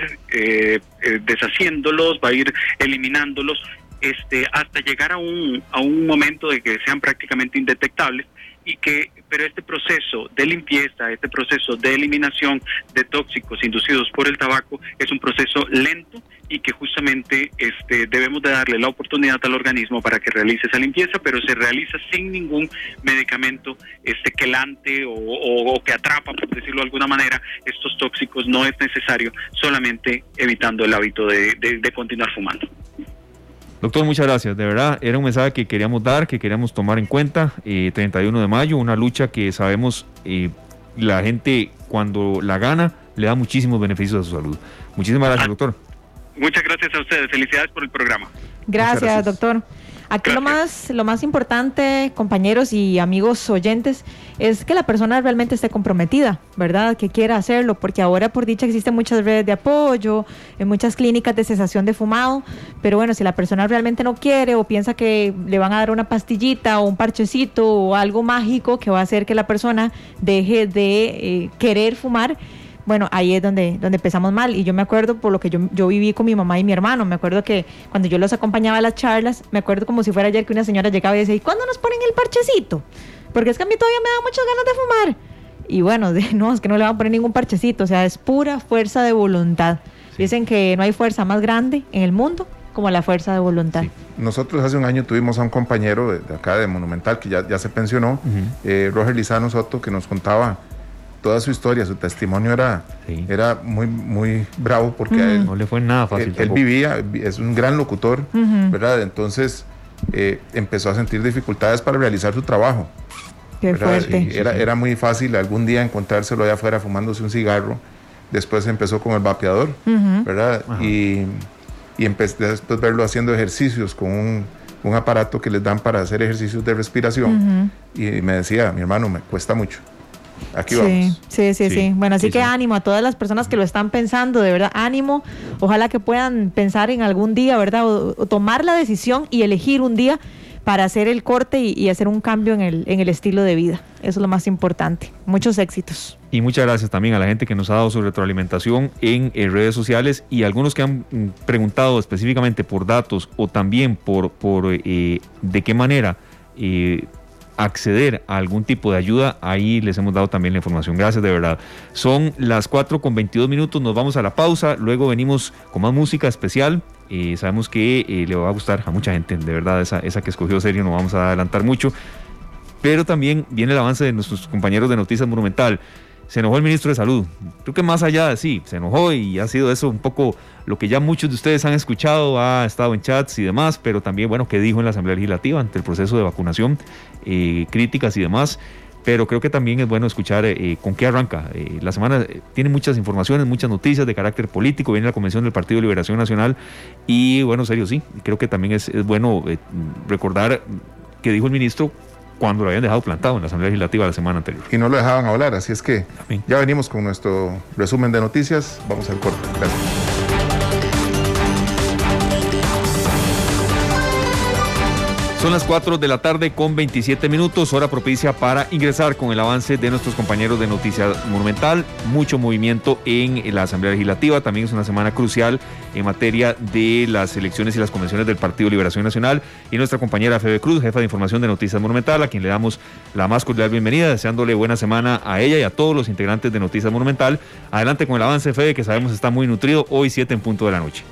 deshaciéndolos va a ir eliminándolos este hasta llegar a un a un momento de que sean prácticamente indetectables y que pero este proceso de limpieza, este proceso de eliminación de tóxicos inducidos por el tabaco es un proceso lento y que justamente este debemos de darle la oportunidad al organismo para que realice esa limpieza, pero se realiza sin ningún medicamento este quelante o, que atrapa, por decirlo de alguna manera, estos tóxicos. No es necesario, solamente evitando el hábito de continuar fumando. Doctor, muchas gracias. De verdad, era un mensaje que queríamos dar, que queríamos tomar en cuenta. 31 eh, de mayo, una lucha que sabemos eh, la gente cuando la gana le da muchísimos beneficios a su salud. Muchísimas gracias, doctor. Muchas gracias a ustedes. Felicidades por el programa. gracias. doctor. Aquí lo más, lo más importante, compañeros y amigos oyentes, es que la persona realmente esté comprometida, ¿verdad? Que quiera hacerlo, porque ahora por dicha existen muchas redes de apoyo, en muchas clínicas de cesación de fumado, pero bueno, si la persona realmente no quiere o piensa que le van a dar una pastillita o un parchecito o algo mágico que va a hacer que la persona deje de eh, querer fumar, bueno, ahí es donde, donde empezamos mal. Y yo me acuerdo por lo que yo, yo viví con mi mamá y mi hermano. Me acuerdo que cuando yo los acompañaba a las charlas, me acuerdo como si fuera ayer que una señora llegaba y decía, ¿y cuándo nos ponen el parchecito? Porque es que a mí todavía me da muchas ganas de fumar. Y bueno, no, es que no le van a poner ningún parchecito. O sea, es pura fuerza de voluntad. Dicen que no hay fuerza más grande en el mundo como la fuerza de voluntad. Nosotros hace un año tuvimos a un compañero de, acá de Monumental que ya, ya se pensionó, eh, Roger Lizano Soto, que nos contaba toda su historia, su testimonio era, era muy, muy bravo porque él, no le fue nada fácil. Él, vivía, es un gran locutor, ¿verdad? Entonces eh, empezó a sentir dificultades para realizar su trabajo. Qué fuerte. Era, era muy fácil algún día encontrárselo allá afuera fumándose un cigarro. Después empezó con el vapeador, ¿verdad? Y, y empecé después verlo haciendo ejercicios con un, un, aparato que les dan para hacer ejercicios de respiración. Y me decía, mi hermano, me cuesta mucho. Aquí sí, Sí, sí, sí, Bueno, así que ánimo a todas las personas que lo están pensando, de verdad, ánimo. Ojalá que puedan pensar en algún día, ¿verdad? O, tomar la decisión y elegir un día para hacer el corte y, hacer un cambio en el, en el estilo de vida. Eso es lo más importante. Muchos éxitos. Y muchas gracias también a la gente que nos ha dado su retroalimentación en, redes sociales y algunos que han mm, preguntado específicamente por datos o también por, por eh, de qué manera eh, acceder a algún tipo de ayuda, ahí les hemos dado también la información. Gracias de verdad. Son las 4 con 22 minutos, nos vamos a la pausa, luego venimos con más música especial. y sabemos que eh, le va a gustar a mucha gente, de verdad, esa, esa que escogió serio, no vamos a adelantar mucho. Pero también viene el avance de nuestros compañeros de Noticias Monumental se enojó el ministro de Salud. Creo que más allá de sí, se enojó y ha sido eso un poco lo que ya muchos de ustedes han escuchado, ha estado en chats y demás, pero también, bueno, qué dijo en la Asamblea Legislativa ante el proceso de vacunación, eh, críticas y demás. Pero creo que también es bueno escuchar eh, con qué arranca. Eh, la semana tiene muchas informaciones, muchas noticias de carácter político. Viene la Convención del Partido de Liberación Nacional. Y bueno, serio, sí, creo que también es, es bueno recordar que dijo el ministro cuando lo habían dejado plantado en la Asamblea Legislativa la semana anterior. Y no lo dejaban hablar, así es que ya venimos con nuestro resumen de noticias. Vamos al corte. Gracias. Son las 4 de la tarde con 27 minutos, hora propicia para ingresar con el avance de nuestros compañeros de Noticias Monumental. Mucho movimiento en la Asamblea Legislativa, también es una semana crucial en materia de las elecciones y las convenciones del Partido Liberación Nacional. Y nuestra compañera Febe Cruz, jefa de información de Noticias Monumental, a quien le damos la más cordial bienvenida, deseándole buena semana a ella y a todos los integrantes de Noticias Monumental. Adelante con el avance, Febe, que sabemos está muy nutrido, hoy 7 en punto de la noche.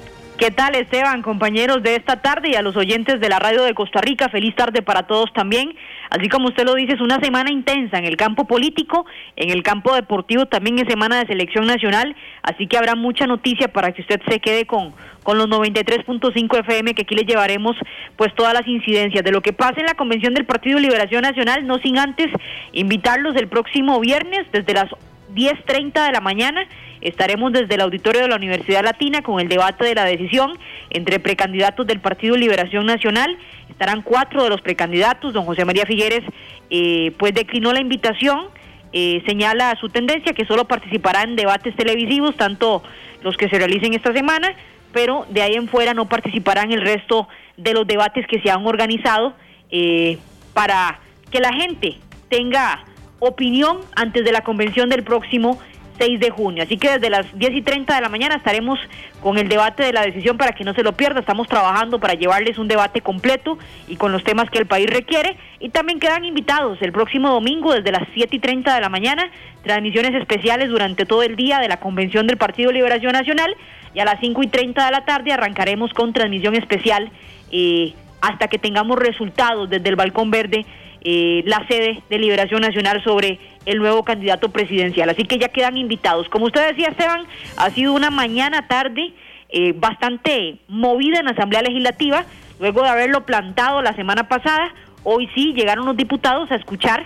¿Qué tal Esteban, compañeros de esta tarde y a los oyentes de la radio de Costa Rica? Feliz tarde para todos también. Así como usted lo dice, es una semana intensa en el campo político, en el campo deportivo también es semana de selección nacional, así que habrá mucha noticia para que usted se quede con, con los 93.5 FM que aquí le llevaremos pues todas las incidencias de lo que pasa en la convención del Partido Liberación Nacional, no sin antes invitarlos el próximo viernes desde las 10.30 de la mañana estaremos desde el auditorio de la Universidad Latina con el debate de la decisión entre precandidatos del Partido Liberación Nacional. Estarán cuatro de los precandidatos. Don José María Figueres eh, pues declinó la invitación. Eh, señala su tendencia que solo participará en debates televisivos, tanto los que se realicen esta semana, pero de ahí en fuera no participará en el resto de los debates que se han organizado eh, para que la gente tenga opinión antes de la convención del próximo 6 de junio. Así que desde las 10 y 30 de la mañana estaremos con el debate de la decisión para que no se lo pierda. Estamos trabajando para llevarles un debate completo y con los temas que el país requiere. Y también quedan invitados el próximo domingo desde las 7 y 30 de la mañana, transmisiones especiales durante todo el día de la convención del Partido Liberación Nacional. Y a las 5 y 30 de la tarde arrancaremos con transmisión especial eh, hasta que tengamos resultados desde el Balcón Verde eh, la sede de Liberación Nacional sobre el nuevo candidato presidencial. Así que ya quedan invitados. Como usted decía, Esteban, ha sido una mañana tarde eh, bastante movida en la Asamblea Legislativa, luego de haberlo plantado la semana pasada. Hoy sí llegaron los diputados a escuchar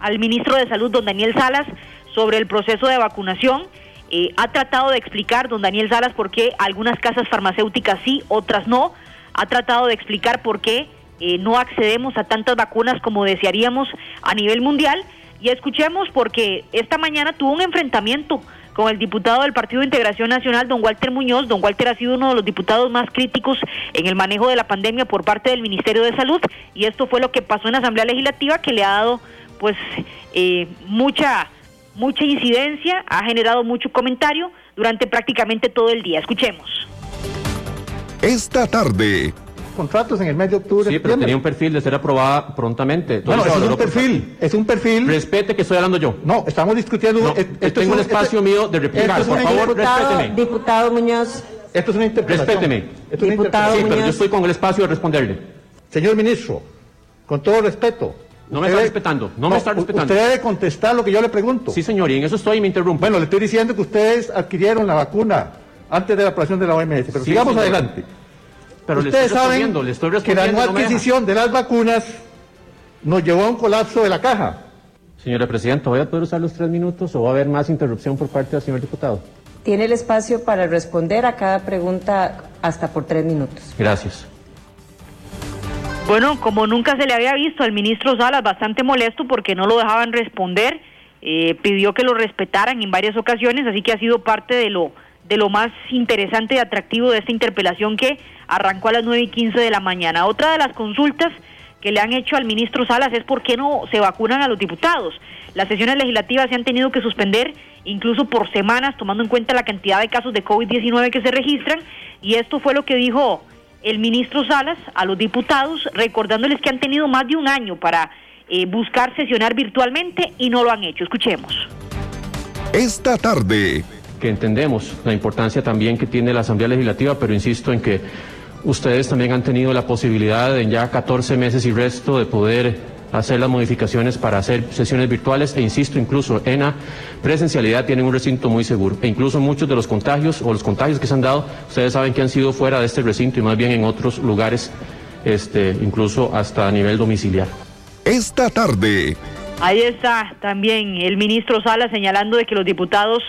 al ministro de Salud, don Daniel Salas, sobre el proceso de vacunación. Eh, ha tratado de explicar, don Daniel Salas, por qué algunas casas farmacéuticas sí, otras no. Ha tratado de explicar por qué eh, no accedemos a tantas vacunas como desearíamos a nivel mundial. Y escuchemos porque esta mañana tuvo un enfrentamiento con el diputado del Partido de Integración Nacional, don Walter Muñoz. Don Walter ha sido uno de los diputados más críticos en el manejo de la pandemia por parte del Ministerio de Salud y esto fue lo que pasó en la Asamblea Legislativa que le ha dado pues eh, mucha mucha incidencia, ha generado mucho comentario durante prácticamente todo el día. Escuchemos. Esta tarde contratos en el mes de octubre. Sí, pero tenía un perfil de ser aprobada prontamente. Bueno, es un perfil, es un perfil. Respete que estoy hablando yo. No, estamos discutiendo. No, esto tengo un, espacio mío de replicar. Por favor, diputado, respéteme. Diputado Muñoz. Esto es una interpretación. Respéteme. Esto es una Diputado Sí, pero yo estoy con el espacio de responderle. Señor ministro, con todo respeto. No me está respetando, no me está respetando. Usted debe contestar lo que yo le pregunto. Sí, señor, y en eso estoy y me interrumpe. Bueno, le estoy diciendo que ustedes adquirieron la vacuna antes de la aprobación de la OMS, pero Sí, sigamos señor. adelante. Pero le ustedes estoy saben respondiendo, le estoy que la no adquisición de las vacunas nos llevó a un colapso de la caja. Señora Presidenta, ¿voy a poder usar los tres minutos o va a haber más interrupción por parte del señor diputado? Tiene el espacio para responder a cada pregunta hasta por tres minutos. Gracias. Bueno, como nunca se le había visto al ministro Salas, bastante molesto porque no lo dejaban responder, eh, pidió que lo respetaran en varias ocasiones, así que ha sido parte de lo de lo más interesante y atractivo de esta interpelación que arrancó a las 9 y 15 de la mañana. Otra de las consultas que le han hecho al ministro Salas es por qué no se vacunan a los diputados. Las sesiones legislativas se han tenido que suspender incluso por semanas, tomando en cuenta la cantidad de casos de COVID-19 que se registran, y esto fue lo que dijo el ministro Salas a los diputados, recordándoles que han tenido más de un año para eh, buscar sesionar virtualmente y no lo han hecho. Escuchemos. Esta tarde, que entendemos la importancia también que tiene la Asamblea Legislativa, pero insisto en que ustedes también han tenido la posibilidad en ya 14 meses y resto de poder hacer las modificaciones para hacer sesiones virtuales e insisto, incluso en la presencialidad tienen un recinto muy seguro e incluso muchos de los contagios o los contagios que se han dado, ustedes saben que han sido fuera de este recinto y más bien en otros lugares, este, incluso hasta a nivel domiciliar. esta tarde, Ahí está también el ministro Sala señalando de que los diputados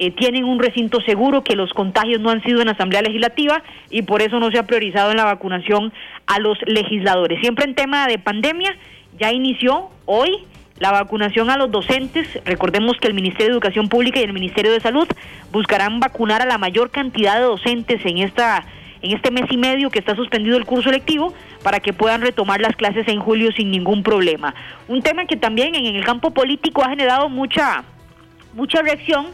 eh, tienen un recinto seguro, que los contagios no han sido en Asamblea Legislativa y por eso no se ha priorizado en la vacunación a los legisladores. Siempre en tema de pandemia, ya inició hoy la vacunación a los docentes. Recordemos que el Ministerio de Educación Pública y el Ministerio de Salud buscarán vacunar a la mayor cantidad de docentes en esta en este mes y medio que está suspendido el curso lectivo para que puedan retomar las clases en julio sin ningún problema. Un tema que también en el campo político ha generado mucha mucha reacción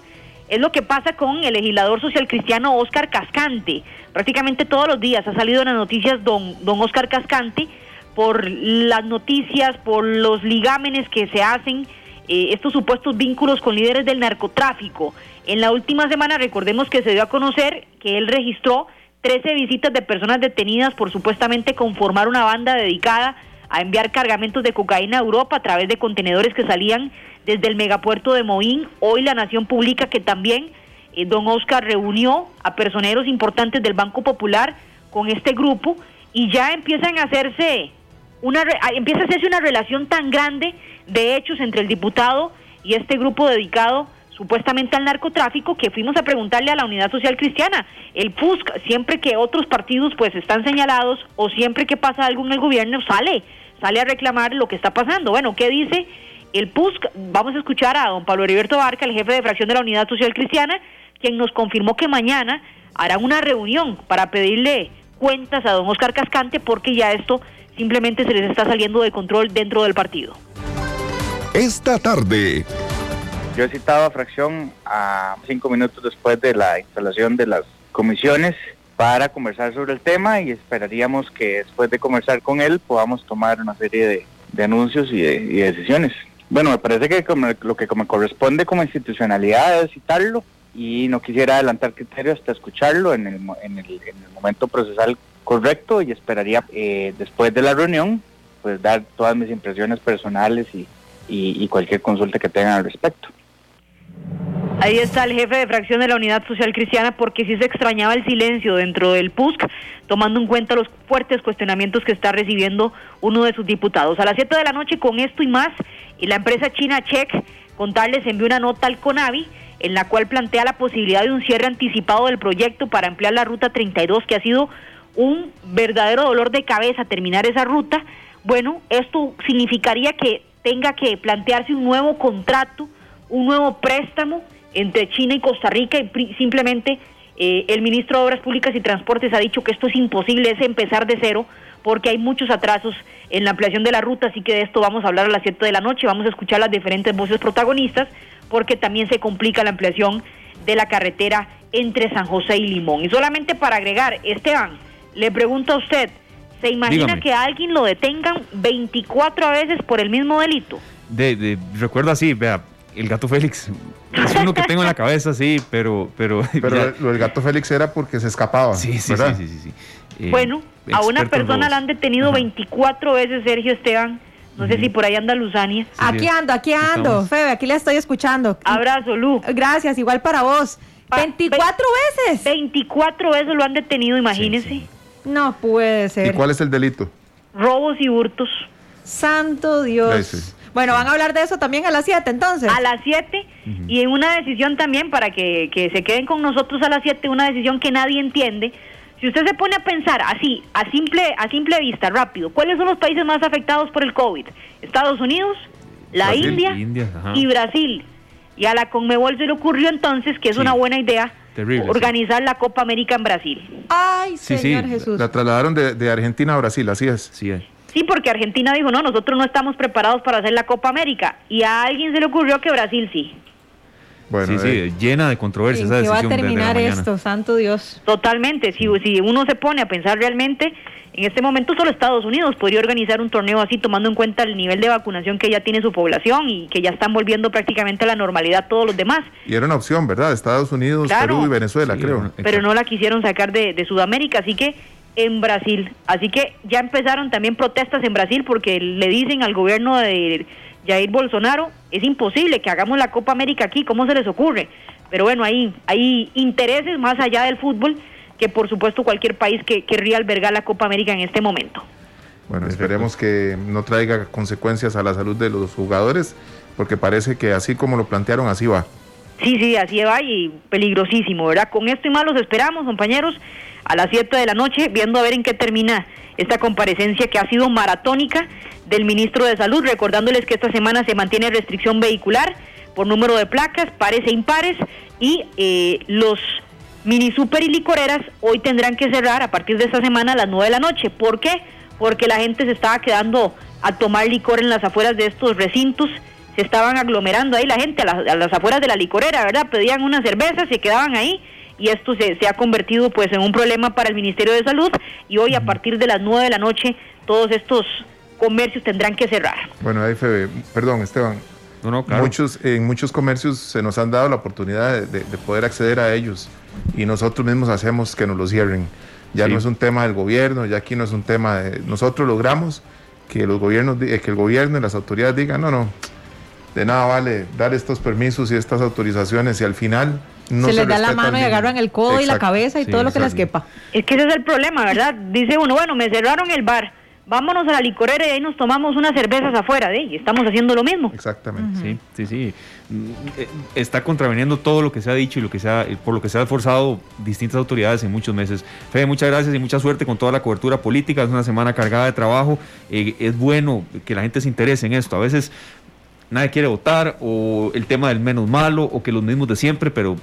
es lo que pasa con el legislador social cristiano Oscar Cascante. Prácticamente todos los días ha salido en las noticias don, don Oscar Cascante por las noticias, por los ligámenes que se hacen, eh, estos supuestos vínculos con líderes del narcotráfico. En la última semana recordemos que se dio a conocer que él registró 13 visitas de personas detenidas por supuestamente conformar una banda dedicada a enviar cargamentos de cocaína a Europa a través de contenedores que salían desde el megapuerto de Moín. Hoy la Nación publica que también eh, don Oscar reunió a personeros importantes del Banco Popular con este grupo y ya empiezan a hacerse una empieza a hacerse una relación tan grande de hechos entre el diputado y este grupo dedicado supuestamente al narcotráfico, que fuimos a preguntarle a la Unidad Social Cristiana. El PUSC, siempre que otros partidos pues están señalados o siempre que pasa algo en el gobierno, sale, sale a reclamar lo que está pasando. Bueno, ¿qué dice el PUSC? Vamos a escuchar a don Pablo Heriberto Barca, el jefe de fracción de la Unidad Social Cristiana, quien nos confirmó que mañana hará una reunión para pedirle cuentas a don Oscar Cascante porque ya esto simplemente se les está saliendo de control dentro del partido. Esta tarde. Yo he citado a Fracción a cinco minutos después de la instalación de las comisiones para conversar sobre el tema y esperaríamos que después de conversar con él podamos tomar una serie de, de anuncios y de, y de decisiones. Bueno, me parece que como, lo que me corresponde como institucionalidad es citarlo y no quisiera adelantar criterios hasta escucharlo en el, en el, en el momento procesal correcto y esperaría eh, después de la reunión pues dar todas mis impresiones personales y cualquier consulta que tengan al respecto. Ahí está el jefe de fracción de la Unidad Social Cristiana porque sí se extrañaba el silencio dentro del PUSC, tomando en cuenta los fuertes cuestionamientos que está recibiendo uno de sus diputados. A las 7 de la noche con esto y más, y la empresa china Check contarles envió una nota al CONAVI en la cual plantea la posibilidad de un cierre anticipado del proyecto para ampliar la ruta 32, que ha sido un verdadero dolor de cabeza terminar esa ruta. Bueno, esto significaría que tenga que plantearse un nuevo contrato, un nuevo préstamo entre China y Costa Rica y simplemente eh, el ministro de Obras Públicas y Transportes ha dicho que esto es imposible, es empezar de cero porque hay muchos atrasos en la ampliación de la ruta, así que de esto vamos a hablar a las 7 de la noche, vamos a escuchar las diferentes voces protagonistas porque también se complica la ampliación de la carretera entre San José y Limón. Y solamente para agregar, Esteban, le pregunto a usted, ¿se imagina Dígame. que a alguien lo detengan 24 veces por el mismo delito? De, de, recuerdo así, vea, el gato Félix. Es uno que tengo en la cabeza, sí, pero. Pero, Pero ya- lo del gato Félix era porque se escapaba. Sí, sí, ¿verdad? sí, sí, sí, sí. Eh, Bueno, a una persona la han detenido 24 veces, Sergio Esteban. No sé si por ahí anda Luzania. Aquí ando, aquí ando. Estamos. Febe, aquí le estoy escuchando. Abrazo, Lu. Gracias, igual para vos. Pa- 24 veces. 24 veces lo han detenido, imagínense. No puede ¿Y ser. cuál es el delito? Robos y hurtos. Santo Dios. Bueno, van a hablar de eso también a las 7 entonces. A las 7 y en una decisión también para que, que se queden con nosotros a las 7, una decisión que nadie entiende. Si usted se pone a pensar así, a simple, a simple vista, rápido, ¿cuáles son los países más afectados por el COVID? Estados Unidos, la Brasil, India, y Brasil. Y a la Conmebol se le ocurrió entonces que es Sí. una buena idea Terrible, sí. organizar la Copa América en Brasil. Ay, Sí, sí, Señor Jesús. La trasladaron de, de Argentina a Brasil, así es. Sí, eh. Sí, porque Argentina dijo, no, nosotros no estamos preparados para hacer la Copa América. Y a alguien se le ocurrió que Brasil sí. Bueno, sí, sí, eh, llena de controversia ¿En esa qué va a de- de terminar esto? Santo Dios. Totalmente. Si, si uno se pone a pensar realmente, en este momento solo Estados Unidos podría organizar un torneo así, tomando en cuenta el nivel de vacunación que ya tiene su población y que ya están volviendo prácticamente a la normalidad todos los demás. y era una opción, ¿verdad? Estados Unidos, Claro. Perú y Venezuela, Sí, creo. pero no la quisieron sacar de, de Sudamérica, así que en Brasil. Así que ya empezaron también protestas en Brasil porque le dicen al gobierno de Jair Bolsonaro, es imposible que hagamos la Copa América aquí, ¿cómo se les ocurre? Pero bueno, ahí hay intereses más allá del fútbol que por supuesto cualquier país que querría albergar la Copa América en este momento. Bueno, esperemos que no traiga consecuencias a la salud de los jugadores, porque parece que así como lo plantearon, así va. Sí, sí, así va y peligrosísimo, ¿verdad? Con esto y más los esperamos, compañeros, a las 7 de la noche, viendo a ver en qué termina esta comparecencia que ha sido maratónica del ministro de Salud, recordándoles que esta semana se mantiene restricción vehicular por número de placas, pares e impares, y eh, los mini super y licoreras hoy tendrán que cerrar a partir de esta semana a las 9 de la noche. ¿Por qué? Porque la gente se estaba quedando a tomar licor en las afueras de estos recintos se estaban aglomerando ahí la gente a las, a las afueras de la licorera, ¿verdad? Pedían una cerveza, se quedaban ahí y esto se, se ha convertido pues en un problema para el Ministerio de Salud y hoy a partir de las 9 de la noche todos estos comercios tendrán que cerrar. Bueno, ahí Febe, perdón Esteban, No, no, claro. muchos, en muchos comercios se nos han dado la oportunidad de, de- de poder acceder a ellos y nosotros mismos hacemos que nos los cierren. Ya Sí. no es un tema del gobierno, ya aquí no es un tema de... Nosotros logramos que los gobiernos, di- eh, que el gobierno y las autoridades digan, no, no, de nada vale dar estos permisos y estas autorizaciones y al final no se les da la mano y agarran el codo y la cabeza y Sí, todo lo que les quepa. Es que ese es el problema, ¿verdad? Dice uno, bueno, me cerraron el bar, vámonos a la licorera y ahí nos tomamos unas cervezas afuera, ¿de? Y estamos haciendo lo mismo. Exactamente. Sí, sí, sí. Mm, eh, Está contraveniendo todo lo que se ha dicho y lo que se ha, por lo que se ha esforzado distintas autoridades en muchos meses. Fede, muchas gracias y mucha suerte con toda la cobertura política. Es una semana cargada de trabajo. Eh, es bueno que la gente se interese en esto. A veces nadie quiere votar o el tema del menos malo o que los mismos de siempre, pero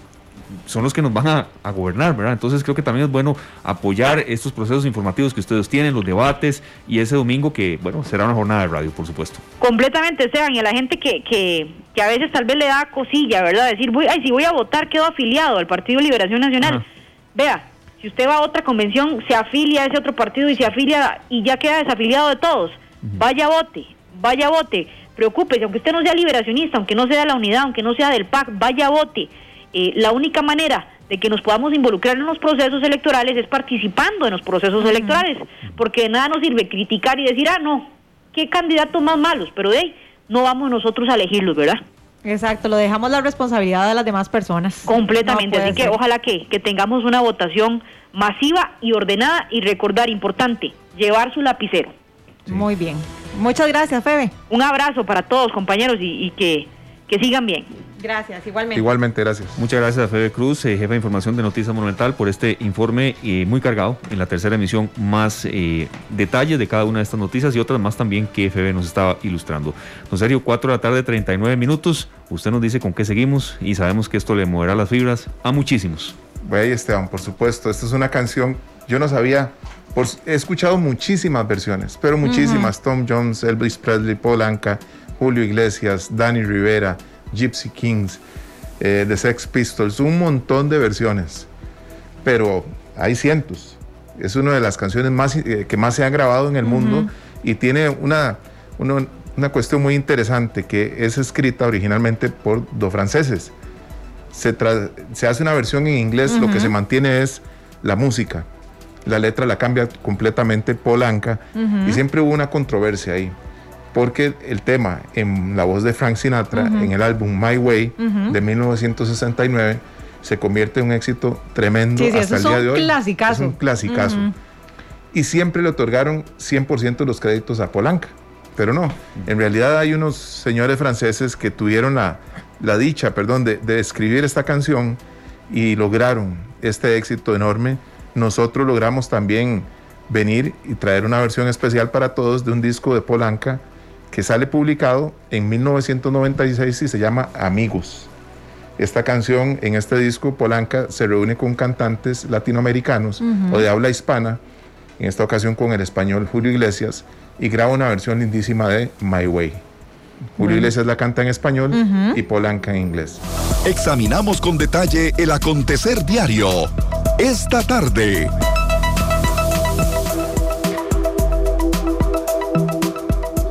son los que nos van a, a gobernar, ¿verdad? Entonces creo que también es bueno apoyar estos procesos informativos que ustedes tienen, los debates y ese domingo que, bueno, será una jornada de radio, por supuesto. Completamente, Esteban, y a la gente que, que, que a veces tal vez le da cosilla, ¿verdad? Decir, voy, ay, si voy a votar, quedo afiliado al Partido Liberación Nacional. Ajá. Vea, si usted va a otra convención, se afilia a ese otro partido y se afilia y ya queda desafiliado de todos. Vaya vote, vaya vote, preocúpese, aunque usted no sea liberacionista, aunque no sea de la unidad, aunque no sea del PAC, vaya vote. Eh, la única manera de que nos podamos involucrar en los procesos electorales es participando en los procesos electorales, porque de nada nos sirve criticar y decir, ah, no, qué candidatos más malos, pero de ahí no vamos nosotros a elegirlos, ¿verdad? Exacto, lo dejamos la responsabilidad de las demás personas. Completamente, No así que ojalá que, que tengamos una votación masiva y ordenada y recordar, importante, llevar su lapicero. Muy bien. Muchas gracias, Febe. Un abrazo para todos, compañeros, y, y que, que sigan bien. Gracias, igualmente. Igualmente, gracias. Muchas gracias a Fede Cruz, eh, jefe de información de Noticias Monumental, por este informe eh, muy cargado. En la tercera emisión, más eh, detalles de cada una de estas noticias y otras más también que Fede nos estaba ilustrando. Don Sergio, 4 de la tarde, 39 minutos. Usted nos dice con qué seguimos y sabemos que esto le moverá las fibras a muchísimos. Güey, Esteban, por supuesto. Esta es una canción, yo no sabía, por- he escuchado muchísimas versiones, pero muchísimas. Tom Jones, Elvis Presley, Paul Anka, Julio Iglesias, Danny Rivera, Gypsy Kings, eh, The Sex Pistols, un montón de versiones. Pero hay cientos. Es una de las canciones más, eh, que más se han grabado en el mundo y tiene una, una, una cuestión muy interesante que es escrita originalmente por dos franceses se, se hace una versión en inglés, lo que se mantiene es la música. La letra la cambia completamente Polanca y siempre hubo una controversia ahí. Porque el tema en la voz de Frank Sinatra, en el álbum My Way de 1969, se convierte en un éxito tremendo Sí, sí, hasta el día de un hoy. clasicazo. Es un clasicazo. Y siempre le otorgaron 100% de los créditos a Polanca. Pero no, en realidad hay unos señores franceses que tuvieron la, la dicha, perdón, de, de escribir esta canción y lograron este éxito enorme. Nosotros logramos también venir y traer una versión especial para todos de un disco de Polanca que sale publicado en 1996 y se llama Amigos. Esta canción, en este disco, Polanca se reúne con cantantes latinoamericanos o de habla hispana, en esta ocasión con el español Julio Iglesias, y graba una versión lindísima de My Way. Julio Iglesias la canta en español y Polanca en inglés. Examinamos con detalle el acontecer diario. Esta tarde.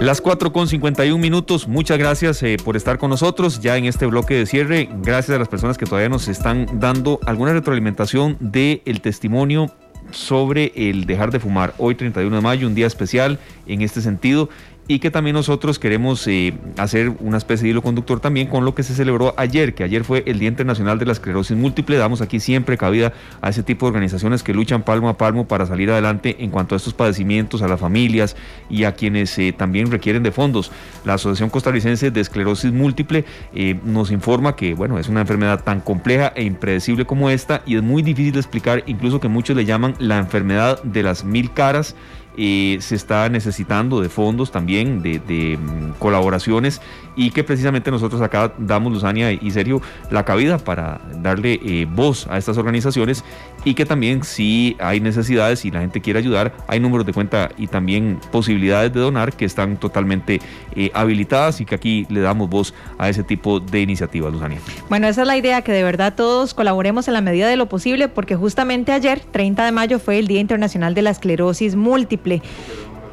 Las 4 con 51 minutos, muchas gracias eh, por estar con nosotros ya en este bloque de cierre. Gracias a las personas que todavía nos están dando alguna retroalimentación del el testimonio sobre el dejar de fumar. Hoy 31 de mayo, un día especial en este sentido y que también nosotros queremos eh, hacer una especie de hilo conductor también con lo que se celebró ayer, que ayer fue el Día Internacional de la Esclerosis Múltiple. Damos aquí siempre cabida a ese tipo de organizaciones que luchan palmo a palmo para salir adelante en cuanto a estos padecimientos, a las familias y a quienes eh, también requieren de fondos. La Asociación Costarricense de Esclerosis Múltiple eh, nos informa que, bueno, es una enfermedad tan compleja e impredecible como esta y es muy difícil de explicar, incluso que muchos le llaman la enfermedad de las mil caras. Eh, se está necesitando de fondos también, de, mm, colaboraciones y que precisamente nosotros acá damos, Luzania y Sergio, la cabida para darle eh, voz a estas organizaciones y que también si hay necesidades y la gente quiere ayudar, hay números de cuenta y también posibilidades de donar que están totalmente eh, habilitadas y que aquí le damos voz a ese tipo de iniciativas, Luzania. Bueno, esa es la idea, que de verdad todos colaboremos en la medida de lo posible, porque justamente ayer, 30 de mayo, fue el Día Internacional de la Esclerosis Múltiple.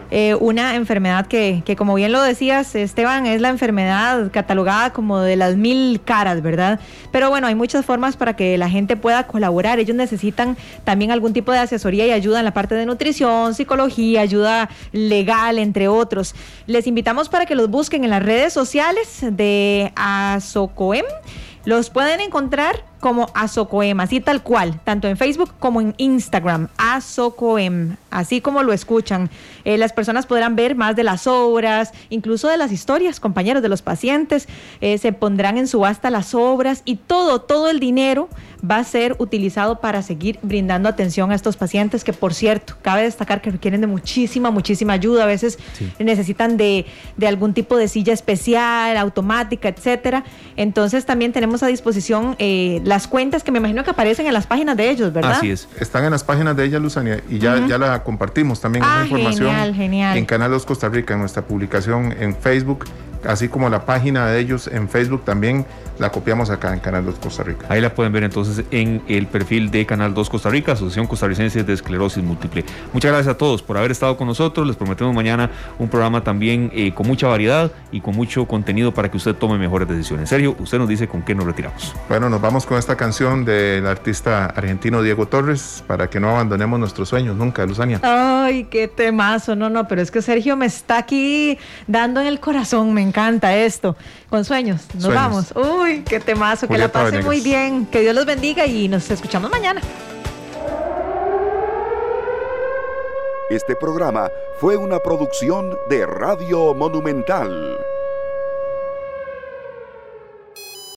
Eh, una enfermedad que, que, como bien lo decías, Esteban, es la enfermedad catalogada como de las mil caras, ¿verdad? Pero bueno, hay muchas formas para que la gente pueda colaborar. Ellos necesitan también algún tipo de asesoría y ayuda en la parte de nutrición, psicología, ayuda legal, entre otros. Les invitamos para que los busquen en las redes sociales de ASOCOEM. Los pueden encontrar como Asocoem, así tal cual, tanto en Facebook como en Instagram, Asocoem, así como lo escuchan. Eh, las personas podrán ver más de las obras, incluso de las historias, compañeros, de los pacientes. Eh, se pondrán en subasta las obras y todo, todo el dinero va a ser utilizado para seguir brindando atención a estos pacientes que, por cierto, cabe destacar que requieren de muchísima, muchísima ayuda. A veces necesitan de, de, algún tipo de silla especial, automática, etcétera. Entonces también tenemos a disposición eh, las cuentas que me imagino que aparecen en las páginas de ellos, ¿verdad? Así es. Están en las páginas de ella, Luzania, y ya, ya la compartimos también ah, esa información genial, genial. en Canal 2 Costa Rica, en nuestra publicación en Facebook así como la página de ellos en Facebook también la copiamos acá en Canal 2 Costa Rica. Ahí la pueden ver entonces en el perfil de Canal 2 Costa Rica, Asociación Costarricense de Esclerosis Múltiple. Muchas gracias a todos por haber estado con nosotros. Les prometemos mañana un programa también eh, con mucha variedad y con mucho contenido para que usted tome mejores decisiones. Sergio, usted nos dice con qué nos retiramos. Bueno, nos vamos con esta canción del artista argentino Diego Torres para que no abandonemos nuestros sueños nunca, Luzania. Ay, qué temazo. No, no, pero es que Sergio me está aquí dando en el corazón. Me encanta esto. Con sueños. Nos Sueños. vamos. Uy, qué temazo. que la pasen Venegas. muy bien. Que Dios los bendiga y nos escuchamos mañana. Este programa fue una producción de Radio Monumental.